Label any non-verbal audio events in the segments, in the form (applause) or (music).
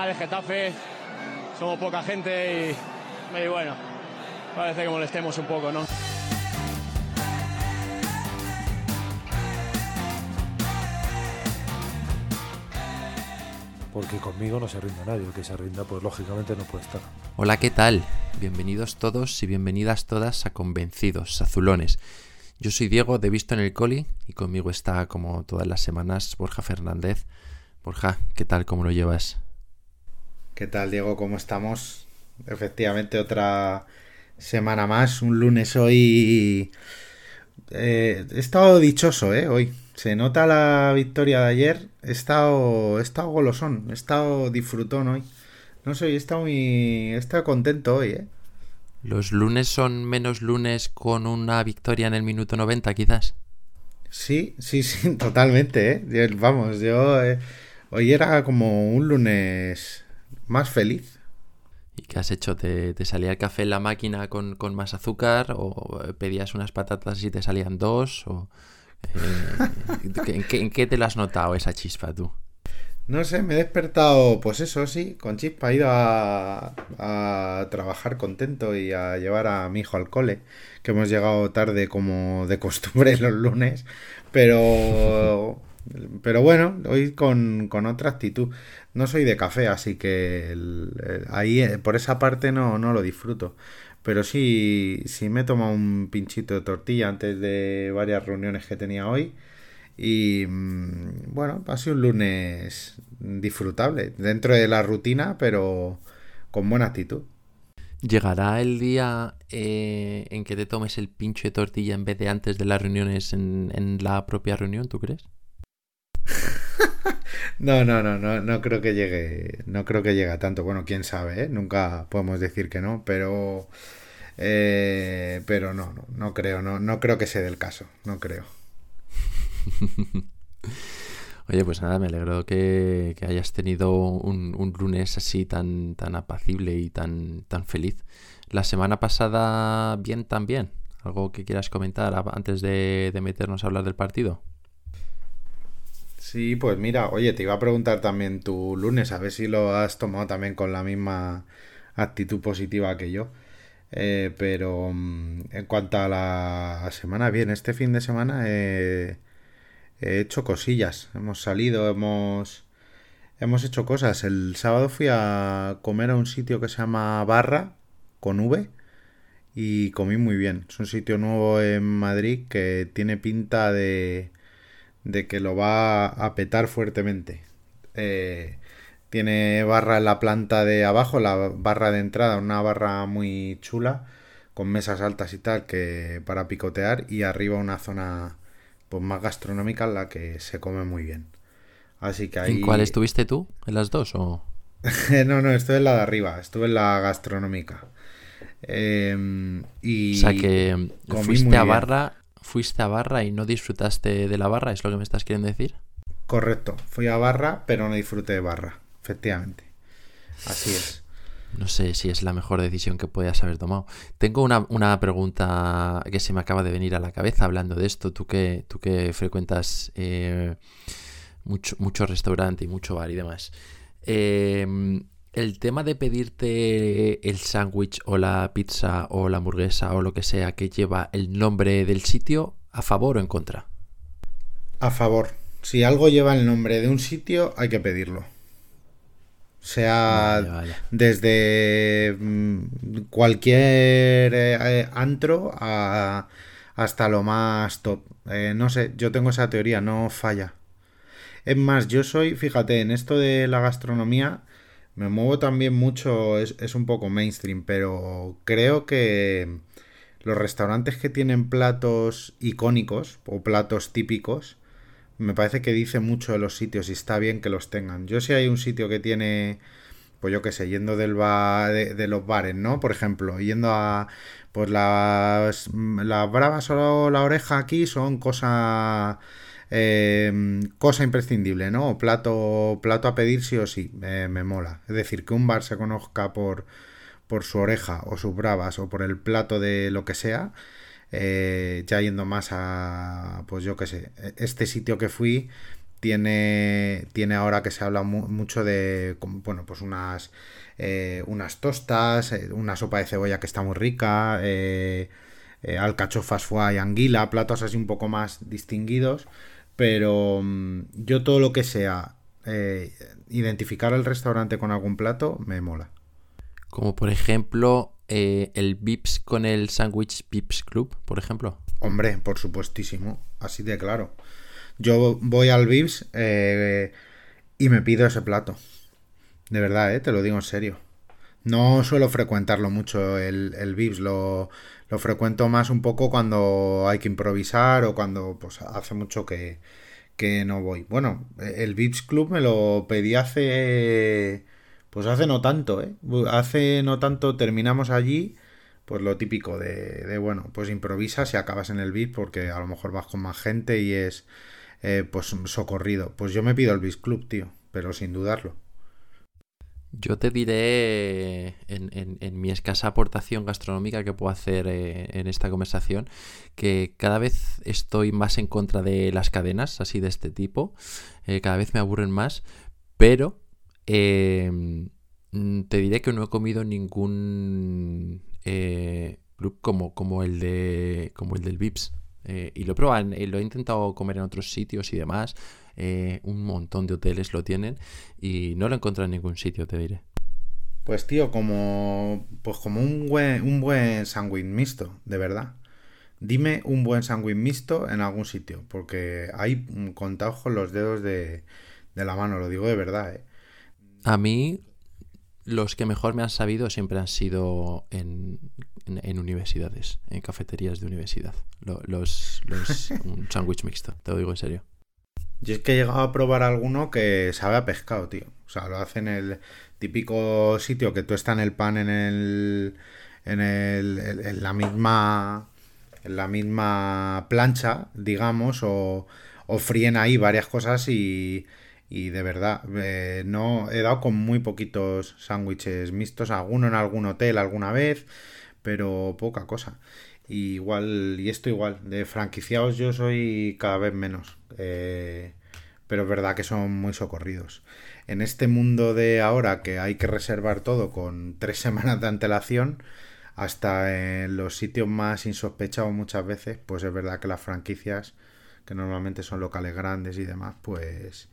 final es Getafe, somos poca gente y, y bueno, parece que molestemos un poco, ¿no? porque conmigo no se rinda nadie, el que se rinda pues lógicamente no puede estar. Hola, ¿qué tal? Bienvenidos todos y bienvenidas todas a Convencidos, Azulones. Yo soy Diego de Visto en el Coli y conmigo está como todas las semanas Borja Fernández. Borja, ¿qué tal? ¿Cómo lo llevas? ¿Qué tal, Diego? ¿Cómo estamos? Efectivamente, otra semana más, un lunes hoy... Eh, he estado dichoso, ¿eh? Hoy. Se nota la victoria de ayer. He estado, he estado golosón, he estado disfrutón hoy. No sé, he estado muy. He estado contento hoy, ¿eh? ¿Los lunes son menos lunes con una victoria en el minuto 90, quizás? Sí, sí, sí, (laughs) totalmente, ¿eh? Vamos, yo. Eh, hoy era como un lunes más feliz. ¿Y qué has hecho? ¿Te, te salía el café en la máquina con, con, más azúcar? ¿O pedías unas patatas y te salían dos? ¿O.? Eh, (laughs) ¿en, qué, te la has notado esa chispa tú? No sé, me he despertado, pues eso sí, con chispa. He ido a, a, trabajar contento y a llevar a mi hijo al cole, que hemos llegado tarde como de costumbre (laughs) los lunes, pero, (laughs) pero bueno, hoy con, con otra actitud. No soy de café, así que ahí eh, por esa parte no, no lo disfruto. Pero sí, sí me he tomado un pinchito de tortilla antes de varias reuniones que tenía hoy. Y mm, bueno, ha sido un lunes disfrutable, dentro de la rutina, pero con buena actitud. ¿Llegará el día eh, en que te tomes el pincho de tortilla en vez de antes de las reuniones en, en la propia reunión, tú crees? (laughs) no, no, no, no, no creo que llegue, no creo que llegue a tanto. Bueno, quién sabe, ¿eh? nunca podemos decir que no, pero, eh, pero no, no, no creo, no, no creo que sea del caso, no creo. (laughs) Oye, pues nada, me alegro que, hayas tenido un, un, lunes así tan, tan apacible y tan, tan feliz. La semana pasada, bien también. ¿Algo que quieras comentar antes de meternos a hablar del partido? Sí, pues mira, oye, te iba a preguntar también tu lunes, a ver si lo has tomado también con la misma actitud positiva que yo. Eh, pero mm, en cuanto a la semana, bien, este fin de semana he, he hecho cosillas. Hemos salido, hemos, hemos hecho cosas. El sábado fui a comer a un sitio que se llama Barra, con V, y comí muy bien. Es un sitio nuevo en Madrid que tiene pinta de de que lo va a petar fuertemente. Eh, tiene barra en la planta de abajo, la barra de entrada, una barra muy chula, con mesas altas y tal, que para picotear, y arriba una zona pues más gastronómica en la que se come muy bien. Así que ahí... ¿En cuál estuviste tú? ¿En las dos o...? (laughs) no, no, estuve en la de arriba, estuve en la gastronómica. Eh, y o sea que fuiste a barra fuiste a barra y no disfrutaste de la barra, ¿es lo que me estás queriendo decir? Correcto, fui a barra, pero no disfruté de barra, efectivamente. Así es. No sé si es la mejor decisión que puedas haber tomado. Tengo una, una, pregunta que se me acaba de venir a la cabeza hablando de esto. Tú que, tú que frecuentas eh, mucho, mucho restaurante y mucho bar y demás. Eh, el tema de pedirte el sándwich o la pizza o la hamburguesa o lo que sea que lleva el nombre del sitio, ¿a favor o en contra? A favor. Si algo lleva el nombre de un sitio, hay que pedirlo. Sea vale, vale. desde mm, cualquier eh, antro a, hasta lo más top. Eh, no sé, yo tengo esa teoría, no falla. Es más, yo soy, fíjate, en esto de la gastronomía, me muevo también mucho, es, es, un poco mainstream, pero creo que los restaurantes que tienen platos icónicos o platos típicos, me parece que dice mucho de los sitios y está bien que los tengan. Yo si hay un sitio que tiene, pues yo qué sé, yendo del bar, de, de, los bares, ¿no? Por ejemplo, yendo a, pues las, las bravas o la oreja aquí son cosas eh, cosa imprescindible, ¿no? Plato, plato a pedir sí o sí, me mola. Es decir, que un bar se conozca por, por su oreja o sus bravas o por el plato de lo que sea, eh, ya yendo más a, pues yo qué sé, este sitio que fui tiene, tiene ahora que se habla mucho de, bueno, pues unas, eh, unas tostas, eh, una sopa de cebolla que está muy rica, eh, alcachofas foie y anguila, platos así un poco más distinguidos, pero mm, yo todo lo que sea identificar el restaurante con algún plato me mola. Como por ejemplo el Vips con el Sandwich Vips Club, por ejemplo. Hombre, por supuestísimo, así de claro. Yo voy al Vips eh, y me pido ese plato. De verdad, eh, te lo digo en serio. No suelo frecuentarlo mucho el, el Vips, lo, lo, frecuento más un poco cuando hay que improvisar o cuando pues, hace mucho que, que no voy. Bueno, el Vips Club me lo pedí hace... Pues hace no tanto, ¿eh? Hace no tanto terminamos allí, pues lo típico de, de bueno, pues improvisas y acabas en el VIP porque a lo mejor vas con más gente y es eh, pues socorrido. Pues yo me pido el Bis Club, tío, pero sin dudarlo. Yo te diré en, mi escasa aportación gastronómica que puedo hacer eh, en esta conversación que cada vez estoy más en contra de las cadenas así de este tipo. Eh, cada vez me aburren más, pero em, te diré que no he comido ningún club como, como, el de, como el del Vips. Eh, y lo he probado, lo he intentado comer en otros sitios y demás. Eh, un montón de hoteles lo tienen y no lo he encontrado en ningún sitio, te diré. Pues tío, como pues como un buen un buen sándwich mixto, de verdad. Dime un buen sándwich mixto en algún sitio, porque hay contados con los dedos de, de la mano, lo digo de verdad, ¿eh? A mí los que mejor me han sabido siempre han sido en, en, universidades, en cafeterías de universidad. Los, (laughs) un sándwich mixto, te lo digo en serio. Yo es que he llegado a probar alguno que sabe a pescado, tío. O sea, lo hacen en el típico sitio que tú estás en el pan en el. en el. en la misma. en la misma plancha, digamos, o, o fríen ahí varias cosas y y de verdad, eh, no he dado con muy poquitos sándwiches mixtos, alguno en algún hotel alguna vez, pero poca cosa. igual, y esto igual, de franquiciados yo soy cada vez menos. Eh, pero es verdad que son muy socorridos. En este mundo de ahora que hay que reservar todo con tres (laughs) semanas de antelación, hasta en los sitios más insospechados muchas veces, pues es verdad que las franquicias, que normalmente son locales grandes y demás, pues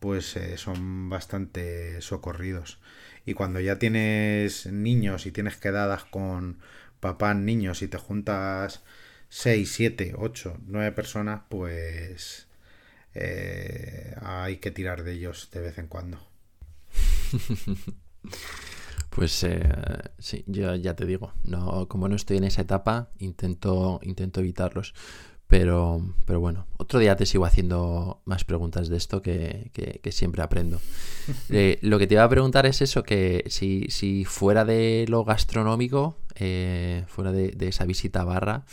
pues eh, son bastante socorridos. Y cuando ya tienes niños y tienes quedadas con papás, niños y te juntas 6, 7, 8, 9 personas, pues eh, hay que tirar de ellos de vez en cuando. (laughs) Pues eh, sí, yo ya te digo, no, como no estoy en esa etapa, intento, intento evitarlos. Pero, pero bueno, otro día te sigo haciendo más preguntas de esto que, siempre aprendo. (laughs) Eh, lo que te iba a preguntar es eso, que si, si fuera de lo gastronómico, eh, fuera de, esa visita a barra,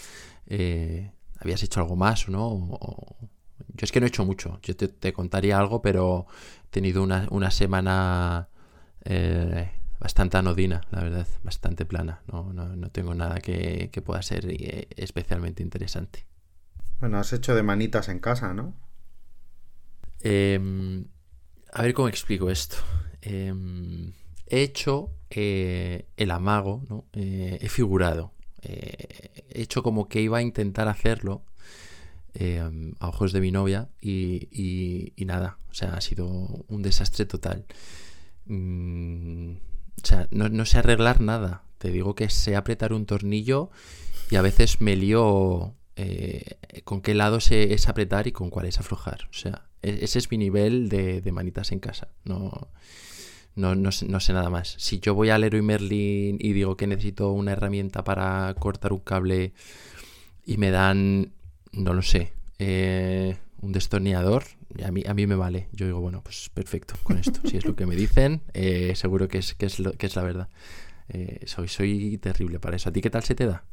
¿habías hecho algo más o no? Yo es que no he hecho mucho, yo te, contaría algo, pero he tenido una, una semana bastante anodina, la verdad, bastante plana. No, no, no tengo nada que, que pueda ser especialmente interesante. Bueno, has hecho de manitas en casa, ¿no? Em, a ver cómo explico esto. Em, he hecho eh, el amago, ¿no? Eh, he figurado. Eh, he hecho como que iba a intentar hacerlo em, a ojos de mi novia y, nada. O sea, ha sido un desastre total. Mm, o sea, no, no sé arreglar nada. Te digo que sé apretar un tornillo y a veces me lío eh, con qué lado se, es apretar y con cuál es aflojar. O sea, e, ese es mi nivel de, manitas en casa. No, no, sé, nada más. Si yo voy al Leroy Merlin y digo que necesito una herramienta para cortar un cable y me dan, no lo sé, eh, un destornillador, a mí, a mí me vale. Yo digo, bueno, pues perfecto con esto. Si es lo que me dicen, eh, seguro que es, que es, lo, que es la verdad. soy, soy terrible para eso. ¿A ti qué tal se te da?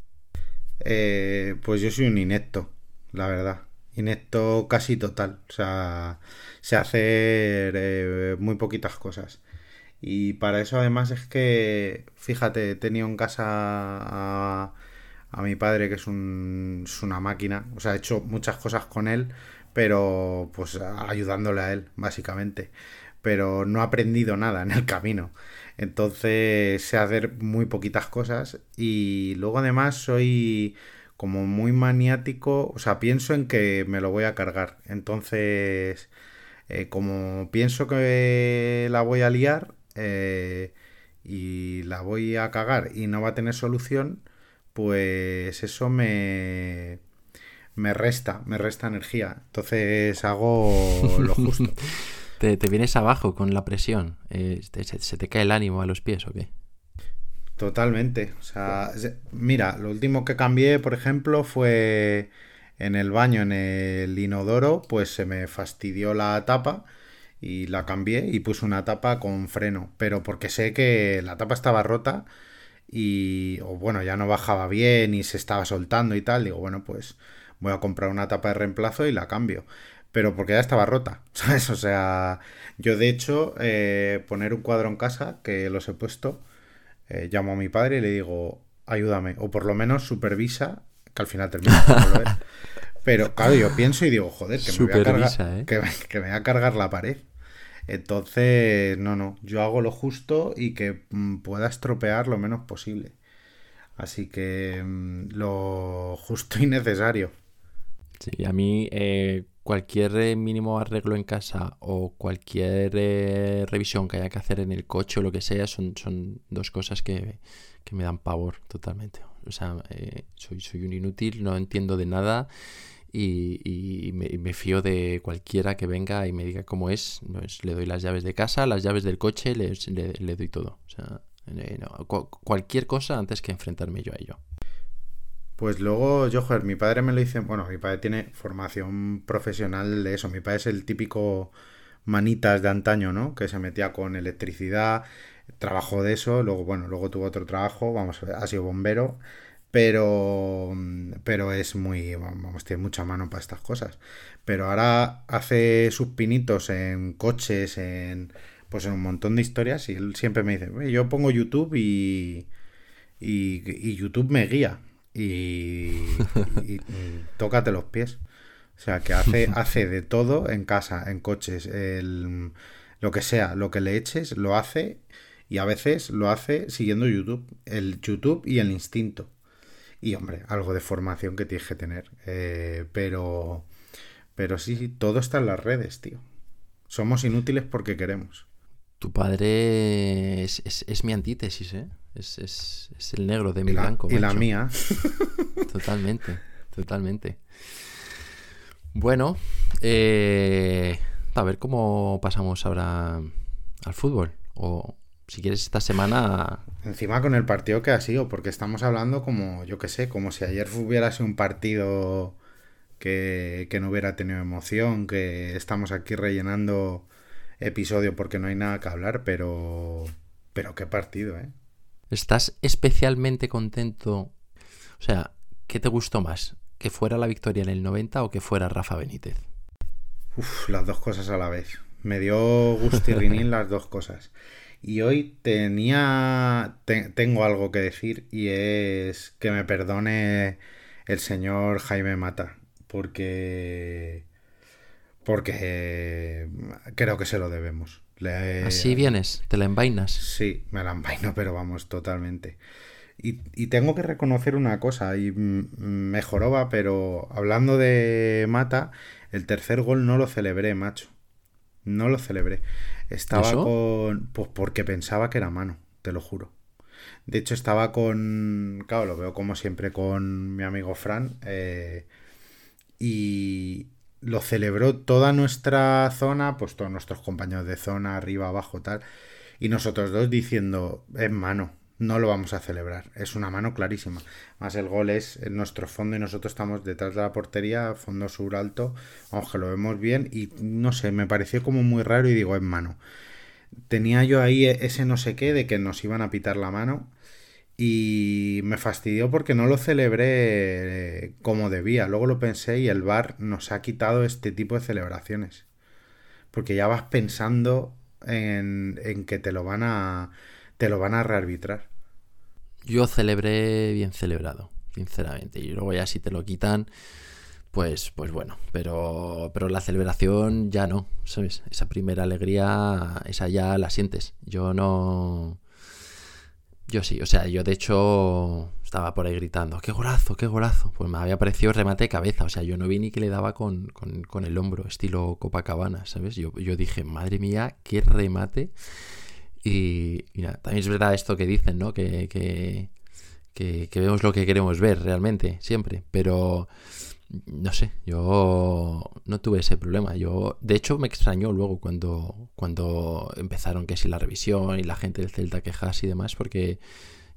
Eh, pues yo soy un inepto, la verdad. Inepto casi total. O sea, sé hacer eh, muy poquitas cosas. Y para eso además es que, fíjate, he tenido en casa a, mi padre que es, un, es una máquina. O sea, he hecho muchas cosas con él, pero pues ayudándole a él, básicamente. Pero no he aprendido nada en el camino. Entonces sé hacer muy poquitas cosas y luego además soy como muy maniático, o sea, pienso en que me lo voy a cargar. Entonces, eh, como pienso que la voy a liar eh, y la voy a cagar y no va a tener solución, pues eso me me resta, me resta energía. Entonces hago (laughs) lo justo. ¿Te, vienes abajo con la presión? Eh, se, te cae el ánimo a los pies o qué? Totalmente. O sea, mira, lo último que cambié, por ejemplo, fue en el baño, en el inodoro, pues se me fastidió la tapa y la cambié y puse una tapa con freno. Pero porque sé que la tapa estaba rota y, o bueno, ya no bajaba bien y se estaba soltando y tal. Digo, bueno, pues voy a comprar una tapa de reemplazo y la cambio. Pero porque ya estaba rota, (laughs) ¿sabes? O sea, yo de hecho, eh, poner un cuadro en casa, que los he puesto, eh, llamo a mi padre y le digo, ayúdame, o por lo menos supervisa, que al final termina (laughs) Pero claro, yo pienso y digo, joder, que me, voy a cargar, ¿eh? que, (laughs) que me voy a cargar la pared. Entonces, no, no, yo hago lo justo y que mm, pueda estropear lo menos posible. Así que mm, lo justo y necesario. Sí, a mí eh, cualquier eh, mínimo arreglo en casa o cualquier eh, revisión que haya que hacer en el coche o lo que sea son, son dos cosas que, me dan pavor totalmente. O sea, soy, soy un inútil, no entiendo de nada y, me, fío de cualquiera que venga y me diga cómo es. Pues le doy las llaves de casa, las llaves del coche, le, le, doy todo. O sea, cualquier cosa antes que enfrentarme yo a ello. Pues luego, yo, joder, mi padre me lo dice, bueno, mi padre tiene formación profesional de eso, mi padre es el típico manitas de antaño, ¿no? Que se metía con electricidad, trabajó de eso, luego, bueno, luego tuvo otro trabajo, vamos, ha sido bombero, pero, pero es muy, vamos, tiene mucha mano para estas cosas. Pero ahora hace sus pinitos en coches, en, pues en un montón de historias y él siempre me dice, yo pongo YouTube y, y YouTube me guía (laughs) y, tócate los pies. O sea, que hace, (laughs) hace de todo en casa, en coches, el, lo que sea, lo que le eches, lo hace y a veces lo hace siguiendo YouTube, el YouTube y el instinto. Y hombre, algo de formación que tienes que tener. Eh, pero, pero sí, todo está en las redes, tío. Somos inútiles porque queremos. Tu padre es, es mi antítesis, ¿eh? Es, es, es el negro de mi blanco. Y la mía. (laughs) Totalmente, totalmente. Bueno, eh, a ver cómo pasamos ahora al fútbol. O si quieres esta semana... Encima con el partido que ha sido, porque estamos hablando como, yo qué sé, como si ayer hubiera sido un partido que, que no hubiera tenido emoción, que estamos aquí rellenando episodio porque no hay nada que hablar, pero... Pero qué partido, ¿eh? ¿Estás especialmente contento? O sea, ¿qué te gustó más? ¿Que fuera la victoria en el 90 o que fuera Rafa Benítez? Uf, las dos cosas a la vez. Me dio gustirrinín (laughs) las dos cosas. Y hoy tenía. tengo algo que decir y es que me perdone el señor Jaime Mata. Porque. Porque creo que se lo debemos. Así vienes, te la envainas. Sí, me la envaino, (laughs) pero vamos, totalmente. Y, tengo que reconocer una cosa, y mejoró, pero hablando de Mata, el tercer gol no lo celebré, macho. No lo celebré. Estaba con. Pues porque pensaba que era mano, te lo juro. De hecho, estaba con. Claro, lo veo como siempre con mi amigo Fran. Eh, y, lo celebró toda nuestra zona, pues todos nuestros compañeros de zona, arriba, abajo, tal, y nosotros dos diciendo, es mano, no lo vamos a celebrar, es una mano clarísima. Más el gol es en nuestro fondo y nosotros estamos detrás de la portería, fondo sur alto, vamos que lo vemos bien y no sé, me pareció como muy raro y digo, es mano. Tenía yo ahí ese no sé qué de que nos iban a pitar la mano y me fastidió porque no lo celebré como debía. Luego lo pensé y el bar nos ha quitado este tipo de celebraciones. Porque ya vas pensando en, en que te lo van a te lo van a rearbitrar. Yo celebré bien celebrado, sinceramente. Y luego ya si te lo quitan, pues, pues bueno, pero, pero la celebración ya no, ¿sabes? Esa primera alegría, esa ya la sientes. Yo no... Yo sí, o sea, yo de hecho estaba por ahí gritando, qué golazo, qué golazo. Pues me había parecido remate de cabeza, o sea, yo no vi ni que le daba con, con, el hombro, estilo Copacabana, ¿sabes? Yo, yo dije, madre mía, qué remate. Y, nada, también es verdad esto que dicen, ¿no? Que, que, que, que vemos lo que queremos ver realmente, siempre, pero no sé, yo no tuve ese problema. Yo, de hecho, me extrañó luego cuando, cuando empezaron que si la revisión y la gente del Celta quejas y demás, porque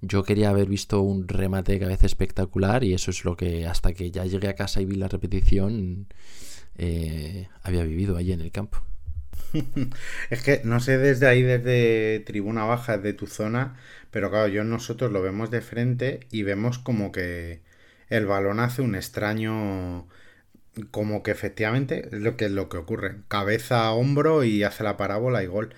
yo quería haber visto un remate de cabeza espectacular y eso es lo que hasta que ya llegué a casa y vi la repetición eh, había vivido allí en el campo. (laughs) es que no sé desde ahí, desde tribuna baja, de tu zona, pero claro, yo nosotros lo vemos de frente y vemos como que el balón hace un extraño como que efectivamente es lo que es lo que ocurre. Cabeza hombro y hace la parábola y gol.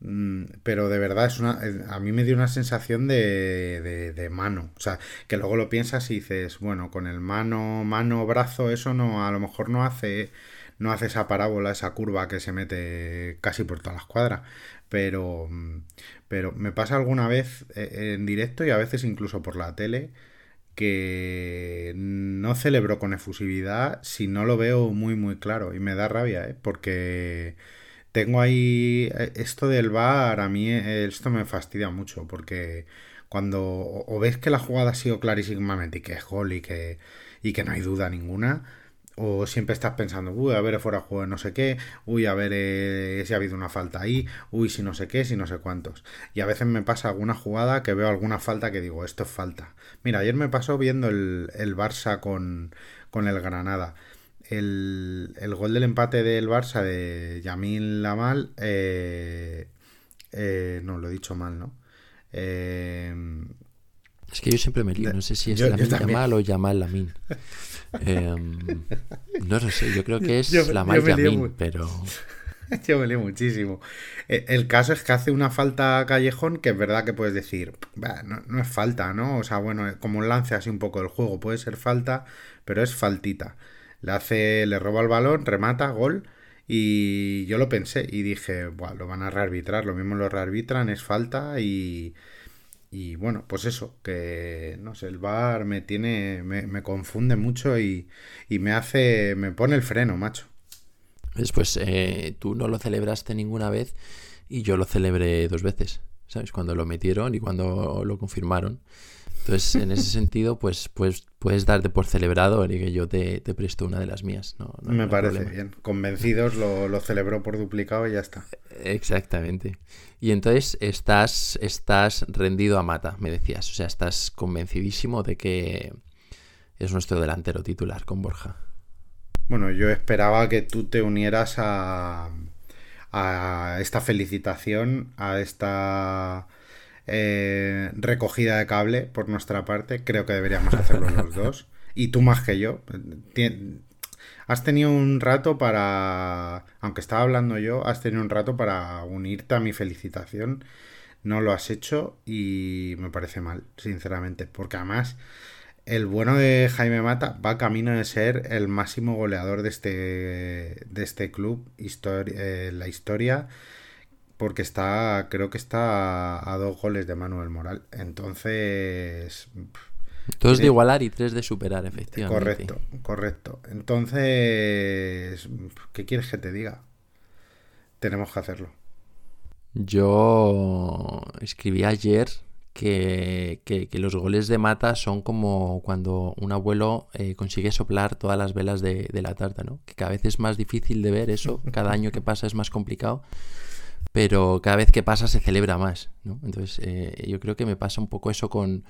Mm, pero de verdad es una a mí me dio una sensación de, de, mano. O sea que luego lo piensas y dices bueno con el mano mano brazo eso no a lo mejor no hace no hace esa parábola esa curva que se mete casi por toda la escuadra pero pero me pasa alguna vez eh, en directo y a veces incluso por la tele que no celebro con efusividad si no lo veo muy muy claro y me da rabia, ¿eh? porque tengo ahí eh, esto del bar a mí eh, esto me fastidia mucho porque cuando o ves que la jugada ha sido clarísimamente y que es gol y que y que no hay duda ninguna o siempre estás pensando, uy, a ver, fuera juego no sé qué, uy, a ver eh, si ha habido una falta ahí, uy, si no sé qué, si no sé cuántos. Y a veces me pasa alguna jugada que veo alguna falta que digo, esto es falta. Mira, ayer me pasó viendo el, el Barça con, con el Granada. El, el, gol del empate del Barça de Yamil Lamal, eh, eh, no, lo he dicho mal, ¿no? Eh, es que yo siempre me lío, no sé si es Lamin Yamal o Yamal Lamin. Em, no lo sé, yo creo que es (laughs) la Lamal Yamin, pero... (laughs) Yo me lío muchísimo. E, el caso es que hace una falta Callejón que es verdad que puedes decir, no, no, es falta, ¿no? O sea, bueno, como un lance así un poco del juego, puede ser falta, pero es faltita. Le hace, le roba el balón, remata, gol. Y yo lo pensé y dije, bueno, lo van a rearbitrar, lo mismo lo rearbitran, es falta y, y bueno, pues eso, que no sé, el bar me tiene, me, confunde mucho y, me hace, me pone el freno, macho. Después, eh, tú no lo celebraste ninguna vez y yo lo celebré dos veces, ¿sabes? Cuando lo metieron y cuando lo confirmaron. Entonces, en ese sentido, pues, pues puedes darte por celebrado y que yo te, presto una de las mías. No, Me parece bien. Convencidos lo, lo celebró por duplicado y ya está. Exactamente. Y entonces estás, estás rendido a mata, me decías. O sea, estás convencidísimo de que es nuestro delantero titular con Borja. Bueno, yo esperaba que tú te unieras a, a esta felicitación, a esta eh, recogida de cable por nuestra parte. Creo que deberíamos hacerlo los (laughs) dos. Y tú más que yo. has tenido un rato para, aunque estaba hablando yo, has tenido un rato para unirte a mi felicitación. No lo has hecho y me parece mal, sinceramente. Porque además el bueno de Jaime Mata va camino de ser el máximo goleador de este, de este club, eh, la historia porque está, creo que está a, dos goles de Manuel Moral. Entonces... Dos de igualar y tres de superar, efectivamente. Correcto, correcto. Entonces, ¿qué quieres que te diga? Tenemos que hacerlo. Yo escribí ayer que, que, los goles de mata son como cuando un abuelo eh, consigue soplar todas las velas de, de, la tarta, ¿no? Que cada vez es más difícil de ver eso, cada año que pasa es más complicado pero cada vez que pasa se celebra más, ¿no? Entonces eh, yo creo que me pasa un poco eso con,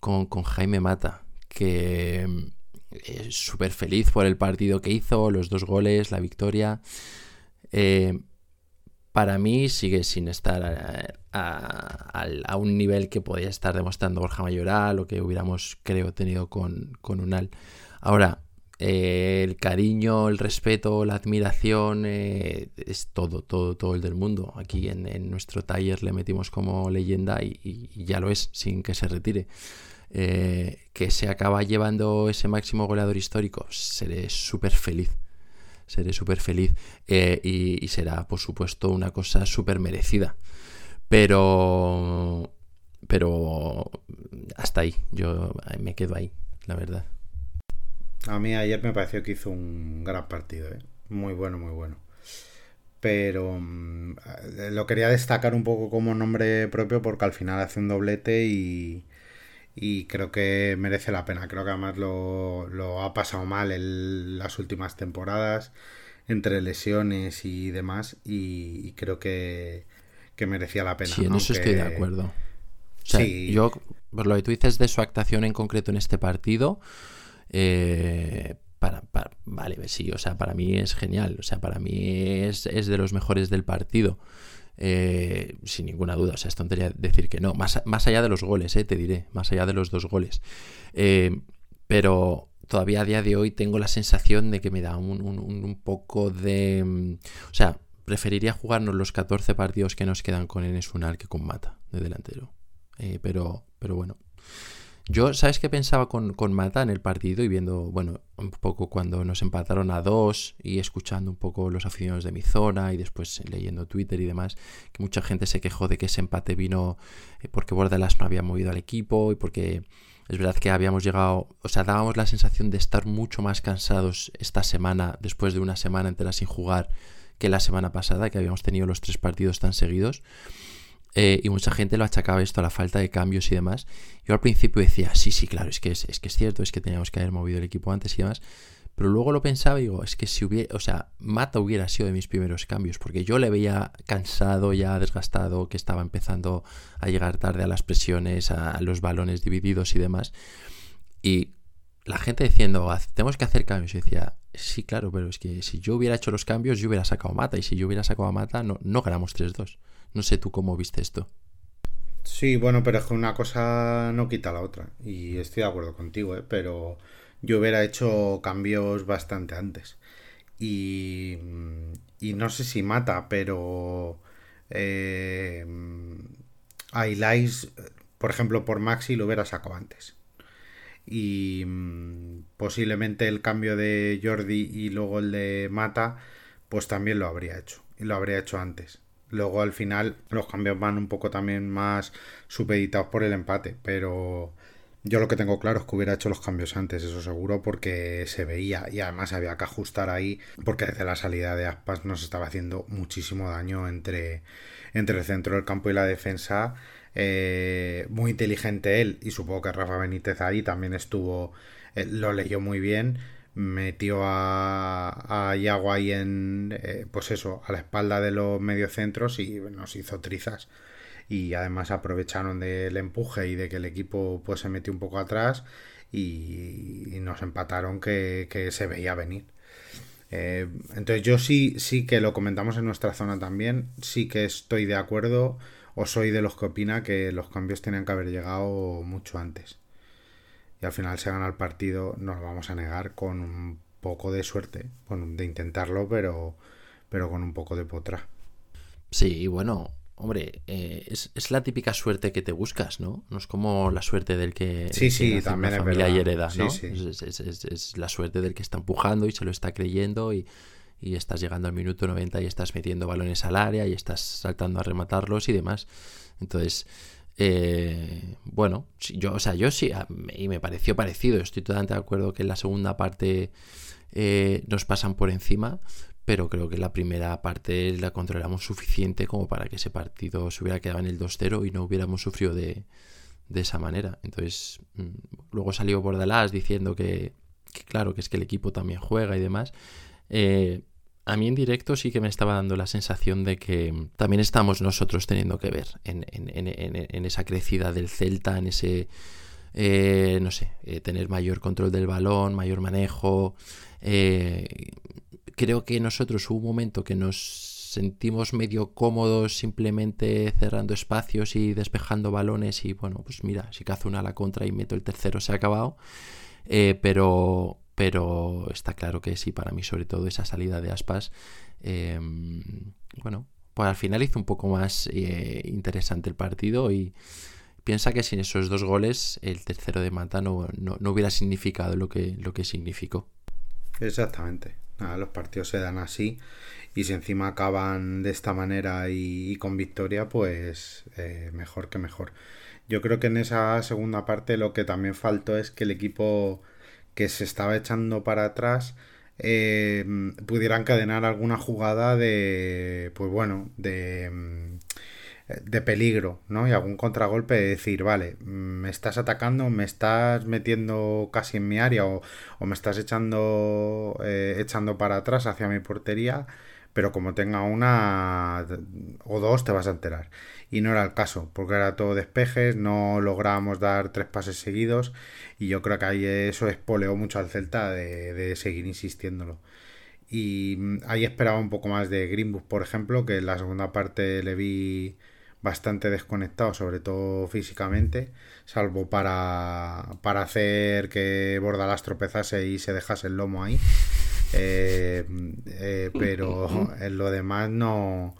con, Jaime Mata, que mm, es súper feliz por el partido que hizo, los dos goles, la victoria. Eh, para mí sigue sin estar a, un nivel que podía estar demostrando Borja Mayoral o que hubiéramos, creo, tenido con, con Unal. Ahora, eh, el cariño, el respeto, la admiración, eh, es todo, todo, todo el del mundo. Aquí en, nuestro taller le metimos como leyenda y, ya lo es, sin que se retire. que se acaba llevando ese máximo goleador histórico, seré súper feliz. Seré súper feliz y, y, será, por supuesto, una cosa súper merecida. Pero, pero hasta ahí, yo me quedo ahí, la verdad. A mí ayer me pareció que hizo un gran partido, ¿eh? muy bueno, muy bueno. Pero mm, lo quería destacar un poco como nombre propio porque al final hace un doblete y, y creo que merece la pena. Creo que además lo, lo ha pasado mal en las últimas temporadas entre lesiones y demás y, creo que, que, merecía la pena. Sí, en eso estoy de acuerdo. O sea, yo, por lo que tú dices de su actuación en concreto en este partido, eh, para, vale, sí, o sea, para mí es genial, o sea, para mí es, de los mejores del partido. Eh, sin ninguna duda, o sea, es tontería decir que no, más, más allá de los goles, eh, te diré, más allá de los dos goles. pero todavía a día de hoy tengo la sensación de que me da un, un, poco de... Mm, o sea, preferiría jugarnos los 14 partidos que nos quedan con Enes Unal que con Mata de delantero. pero, pero bueno, yo, ¿sabes qué pensaba con, Mata en el partido? Y viendo, bueno, un poco cuando nos empataron a dos y escuchando un poco los aficionados de mi zona y después leyendo Twitter y demás, que mucha gente se quejó de que ese empate vino eh, porque Bordalas no había movido al equipo y porque es verdad que habíamos llegado, o sea, dábamos la sensación de estar mucho más cansados esta semana, después de una semana entera sin jugar, que la semana pasada, que habíamos tenido los tres partidos tan seguidos. Eh, y mucha gente lo achacaba esto a la falta de cambios y demás. Yo al principio decía, sí, sí, claro, es que es, que es cierto, es que teníamos que haber movido el equipo antes y demás. Pero luego lo pensaba y digo, es que si hubiera, o sea, Mata hubiera sido de mis primeros cambios, porque yo le veía cansado, ya desgastado, que estaba empezando a llegar tarde a las presiones, a los balones divididos y demás. Y la gente diciendo, tenemos que hacer cambios. Y decía, sí, claro, pero es que si yo hubiera hecho los cambios, yo hubiera sacado Mata. Y si yo hubiera sacado a Mata, no, no ganamos 3-2. No sé tú cómo viste esto. Sí, bueno, pero es que una cosa no quita la otra. Y estoy de acuerdo contigo, ¿eh? pero yo hubiera hecho cambios bastante antes. Y, y no sé si mata, pero eh, Ilais, por ejemplo, por Maxi lo hubiera sacado antes. Y mm, posiblemente el cambio de Jordi y luego el de Mata, pues también lo habría hecho. Y lo habría hecho antes. Luego al final los cambios van un poco también más supeditados por el empate, pero yo lo que tengo claro es que hubiera hecho los cambios antes, eso seguro, porque se veía y además había que ajustar ahí, porque desde la salida de Aspas nos estaba haciendo muchísimo daño entre, entre el centro del campo y la defensa. Eh, muy inteligente él y supongo que Rafa Benítez ahí también estuvo, eh, lo leyó muy bien metió a, a Yago ahí en, eh, pues eso, a la espalda de los mediocentros y nos hizo trizas. Y además aprovecharon del empuje y de que el equipo pues se metió un poco atrás y, nos empataron que, se veía venir. Eh, entonces yo sí, sí que lo comentamos en nuestra zona también, sí que estoy de acuerdo o soy de los que opina que los cambios tenían que haber llegado mucho antes y al final se gana el partido, nos lo vamos a negar con un poco de suerte, de intentarlo, pero, pero con un poco de potra. Sí, bueno, hombre, eh, es, la típica suerte que te buscas, ¿no? No es como la suerte del que, sí, sí, también la familia y hereda, ¿no? Es, la suerte del que está empujando y se lo está creyendo y, y estás llegando al minuto 90 y estás metiendo balones al área y estás saltando a rematarlos y demás. Entonces, eh, bueno, yo, o sea, yo sí, y me pareció parecido. Estoy totalmente de acuerdo que en la segunda parte eh, nos pasan por encima, pero creo que la primera parte la controlamos suficiente como para que ese partido se hubiera quedado en el 2-0 y no hubiéramos sufrido de, de esa manera. Entonces, mm, luego salió Bordalás diciendo que, que, claro, que es que el equipo también juega y demás. Eh, a mí en directo sí que me estaba dando la sensación de que también estamos nosotros teniendo que ver en, esa crecida del Celta, en ese, eh, no sé, eh, tener mayor control del balón, mayor manejo. Eh, creo que nosotros hubo un momento que nos sentimos medio cómodos simplemente cerrando espacios y despejando balones y bueno, pues mira, si cazo una a la contra y meto el tercero se ha acabado. pero pero está claro que sí, para mí sobre todo esa salida de aspas, em, bueno, pues al final hizo un poco más eh, interesante el partido y piensa que sin esos dos goles el tercero de Mata no, no, hubiera significado lo que, lo que significó. Exactamente. los partidos se dan así y si encima acaban de esta manera y, con victoria, pues eh, mejor que mejor. Yo creo que en esa segunda parte lo que también faltó es que el equipo que se estaba echando para atrás eh, pudiera encadenar alguna jugada de, pues bueno, de, mm, de peligro, ¿no? Y algún contragolpe de decir, vale, mm, me estás atacando, me estás metiendo casi en mi área o, me estás echando, eh, echando para atrás hacia mi portería, pero como tenga una o dos te vas a enterar. Y no era el caso, porque era todo despejes, no lográbamos dar tres pases seguidos y yo creo que ahí eso espoleó mucho al Celta de, seguir insistiéndolo. Y mm, ahí esperaba un poco más de Greenwood, por ejemplo, que en la segunda parte le vi bastante desconectado, sobre todo físicamente, salvo para, para hacer que Bordalas tropezase y se dejase el lomo ahí. Eh, eh, pero en lo demás no,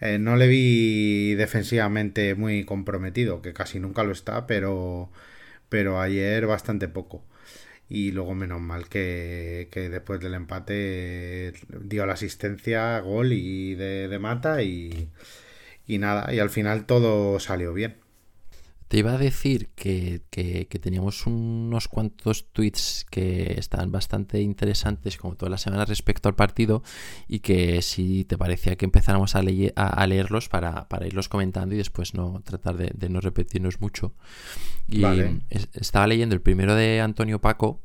eh, no le vi defensivamente muy comprometido, que casi nunca lo está, pero, pero ayer bastante poco. Y luego menos mal que, después del empate dio la asistencia, gol y de, mata y, y nada, y al final todo salió bien. Te iba a decir que, teníamos unos cuantos tweets que estaban bastante interesantes, como todas las semanas, respecto al partido, y que si te parecía que empezáramos a, a, leerlos para, irlos comentando y después no tratar de, no repetirnos mucho. Y estaba leyendo el primero de Antonio Paco,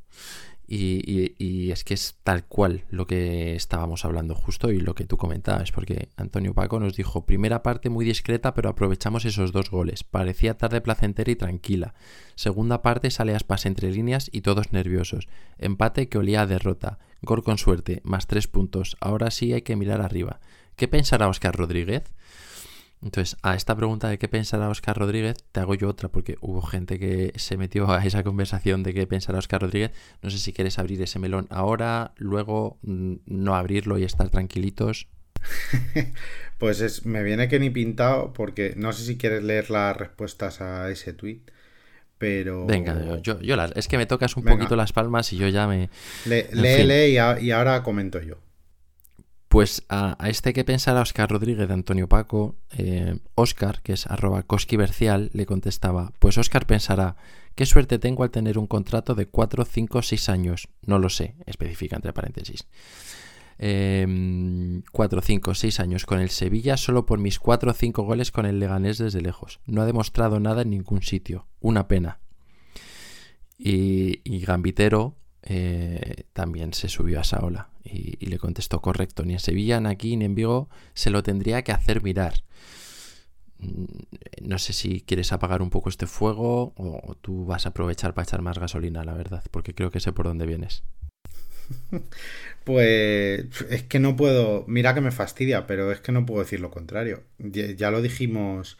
y, es que es tal cual lo que estábamos hablando justo y lo que tú comentabas, porque Antonio Paco nos dijo, primera parte muy discreta, pero aprovechamos esos dos goles. Parecía tarde placentera y tranquila. Segunda parte sale aspas entre líneas y todos nerviosos. Empate que olía a derrota. Gol con suerte, más tres puntos. Ahora sí hay que mirar arriba. ¿Qué pensará Oscar Rodríguez? Entonces, a esta pregunta de qué pensará Oscar Rodríguez, te hago yo otra, porque hubo gente que se metió a esa conversación de qué pensará Oscar Rodríguez. No sé si quieres abrir ese melón ahora, luego mm, no abrirlo y estar tranquilitos. (laughs) pues es, me viene que ni pintado, porque no sé si quieres leer las respuestas a ese tweet. Pero... Venga, yo, yo, las, es que me tocas un poquito las palmas y yo ya me... lee, lee y ahora comento yo. Pues a, este que pensará Oscar Rodríguez de Antonio Paco, eh, Oscar, que es arroba cosquivercial, le contestaba, pues Oscar pensará, qué suerte tengo al tener un contrato de 4, 5, 6 años. No lo sé, especifica entre paréntesis. 4, 5, 6 años con el Sevilla solo por mis 4 o 5 goles con el Leganés desde lejos. No ha demostrado nada en ningún sitio. Una pena. Y, y Gambitero eh, también se subió a esa ola y, le contestó correcto, ni en Sevilla, ni aquí, ni en Vigo se lo tendría que hacer mirar. Mm, no sé si quieres apagar un poco este fuego o tú vas a aprovechar para echar más gasolina, la verdad, porque creo que sé por dónde vienes. (laughs) Pues es que no puedo, mira que me fastidia, pero es que no puedo decir lo contrario. Ya, lo dijimos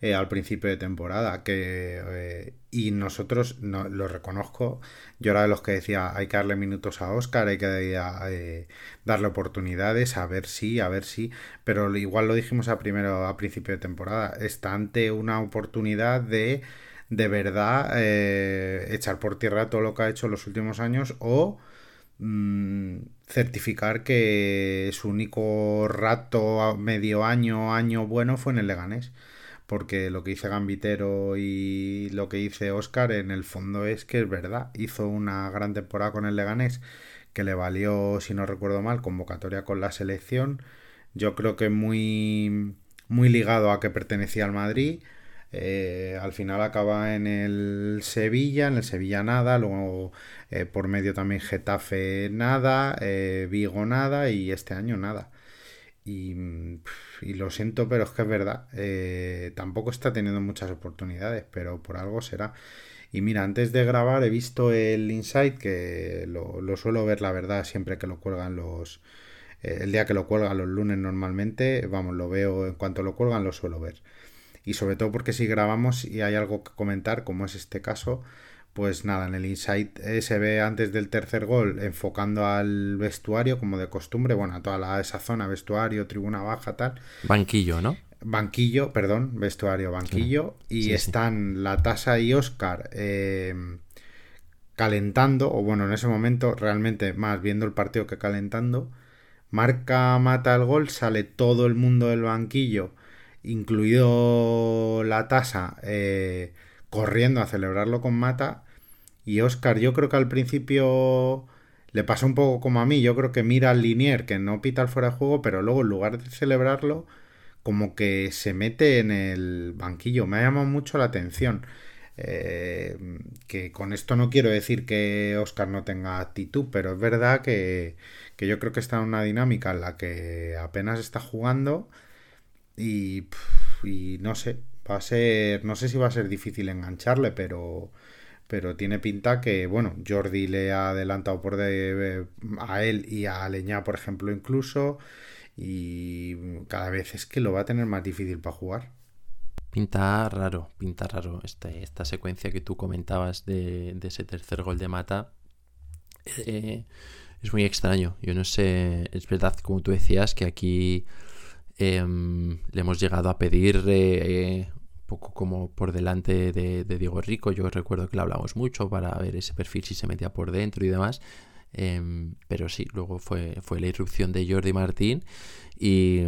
eh, al principio de temporada, que eh, y nosotros no, lo reconozco, yo era de los que decía hay que darle minutos a Oscar, hay que eh, darle oportunidades, a ver si, a ver si, pero igual lo dijimos a primero, a principio de temporada, está ante una oportunidad de de verdad echar por tierra todo lo que ha hecho en los últimos años o mm, certificar que su único rato, medio año, año bueno fue en el Leganés porque lo que dice Gambitero y lo que dice Oscar en el fondo es que es verdad, hizo una gran temporada con el Leganés que le valió, si no recuerdo mal, convocatoria con la selección, yo creo que muy, muy ligado a que pertenecía al Madrid, eh, al final acaba en el Sevilla, en el Sevilla nada, luego eh, por medio también Getafe nada, eh, Vigo nada y este año nada. Y, lo siento, pero es que es verdad. Eh, tampoco está teniendo muchas oportunidades, pero por algo será. Y mira, antes de grabar he visto el Insight, que lo, suelo ver, la verdad, siempre que lo cuelgan los... Eh, el día que lo cuelgan los lunes normalmente, vamos, lo veo, en cuanto lo cuelgan lo suelo ver. Y sobre todo porque si grabamos y hay algo que comentar, como es este caso, pues nada, en el insight eh, se ve antes del tercer gol enfocando al vestuario como de costumbre, bueno, a toda esa zona, vestuario, tribuna baja, tal. Banquillo, ¿no? banquillo, perdón, vestuario, banquillo, y están la Tasa y Oscar eh, calentando, o bueno, en ese momento realmente más viendo el partido que calentando. Marca, mata el gol, sale todo el mundo del banquillo, incluido la Tasa, eh, corriendo a celebrarlo con Mata. Y Oscar, yo creo que al principio le pasó un poco como a mí. Yo creo que mira al Linier que no pita el fuera de juego, pero luego en lugar de celebrarlo, como que se mete en el banquillo. Me ha llamado mucho la atención. Eh, que con esto no quiero decir que Oscar no tenga actitud, pero es verdad que, que yo creo que está en una dinámica en la que apenas está jugando y, y no sé, va a ser, no sé si va a ser difícil engancharle, pero pero tiene pinta que, bueno, Jordi le ha adelantado por de, a él y a Leña, por ejemplo, incluso, y cada vez es que lo va a tener más difícil para jugar. Pinta raro, pinta raro este, esta secuencia que tú comentabas de, ese tercer gol de Mata. Eh, es muy extraño. Yo no sé, es verdad, como tú decías, que aquí em, le hemos llegado a pedir eh, poco como por delante de, Diego Rico. Yo recuerdo que le hablamos mucho para ver ese perfil si se metía por dentro y demás. Em, pero sí, luego fue, fue la irrupción de Jordi Martín y,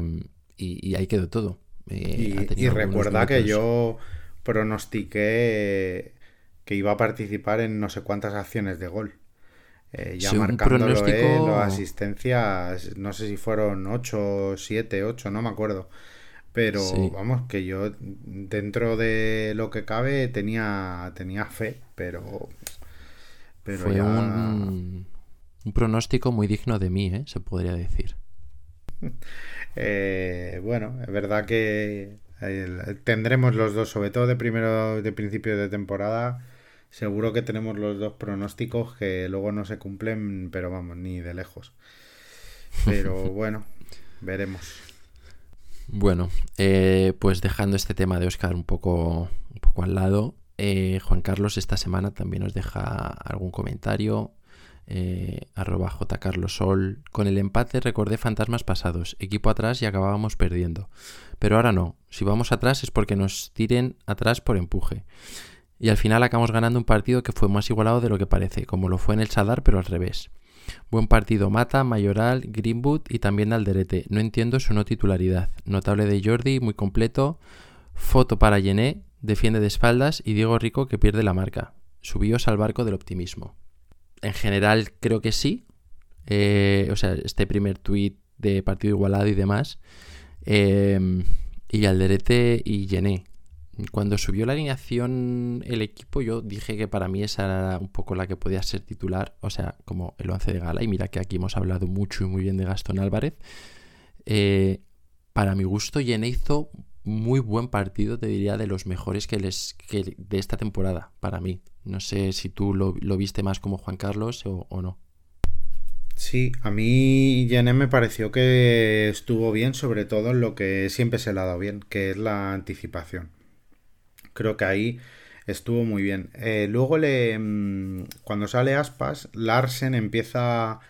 ahí quedó todo. Eh, y, recuerda que yo pronostiqué que iba a participar en no sé cuántas acciones de gol. Eh, ya marcándolo pronóstico... las asistencias, no sé si fueron 8, 7, 8, no me acuerdo. Pero vamos, que yo dentro de lo que cabe tenía, tenía fe, pero... pero Fue un, un, pronóstico muy digno de mí, ¿eh? se podría decir. (laughs) Eh, bueno, es verdad que tendremos los dos, sobre todo de primero, de principio de temporada, seguro que tenemos los dos pronósticos que luego no se cumplen, pero vamos, ni de lejos. (laughs) Pero bueno, veremos. Bueno, eh, pues dejando este tema de Oscar un poco, un poco al lado, eh, Juan Carlos esta semana también nos deja algún comentario. Eh, arroba jcarlosol. Con el empate recordé fantasmas pasados. Equipo atrás y acabábamos perdiendo. Pero ahora no. Si vamos atrás es porque nos tiren atrás por empuje. Y al final acabamos ganando un partido que fue más igualado de lo que parece, como lo fue en el Sadar, pero al revés. Buen partido Mata, Mayoral, Greenwood y también Alderete. No entiendo su no titularidad. Notable de Jordi, muy completo. Foto para Yené, defiende de espaldas y Diego Rico que pierde la marca. Subíos al barco del optimismo. En general creo que sí. Eh, o sea, este primer tuit de partido igualado y demás. Eh, y Alderete y Yené. Cuando subió la alineación el equipo, yo dije que para mí esa era un poco la que podía ser titular, o sea, como el once de gala. Y mira que aquí hemos hablado mucho y muy bien de Gastón Álvarez. Eh, para mi gusto, Yene hizo muy buen partido, te diría, de los mejores que, les, que de esta temporada, para mí. No sé si tú lo, viste más como Juan Carlos o, o no. Sí, a mí Yene me pareció que estuvo bien, sobre todo en lo que siempre se le ha dado bien, que es la anticipación. Creo que ahí estuvo muy bien. Eh, luego le mm, cuando sale Aspas, Larsen empieza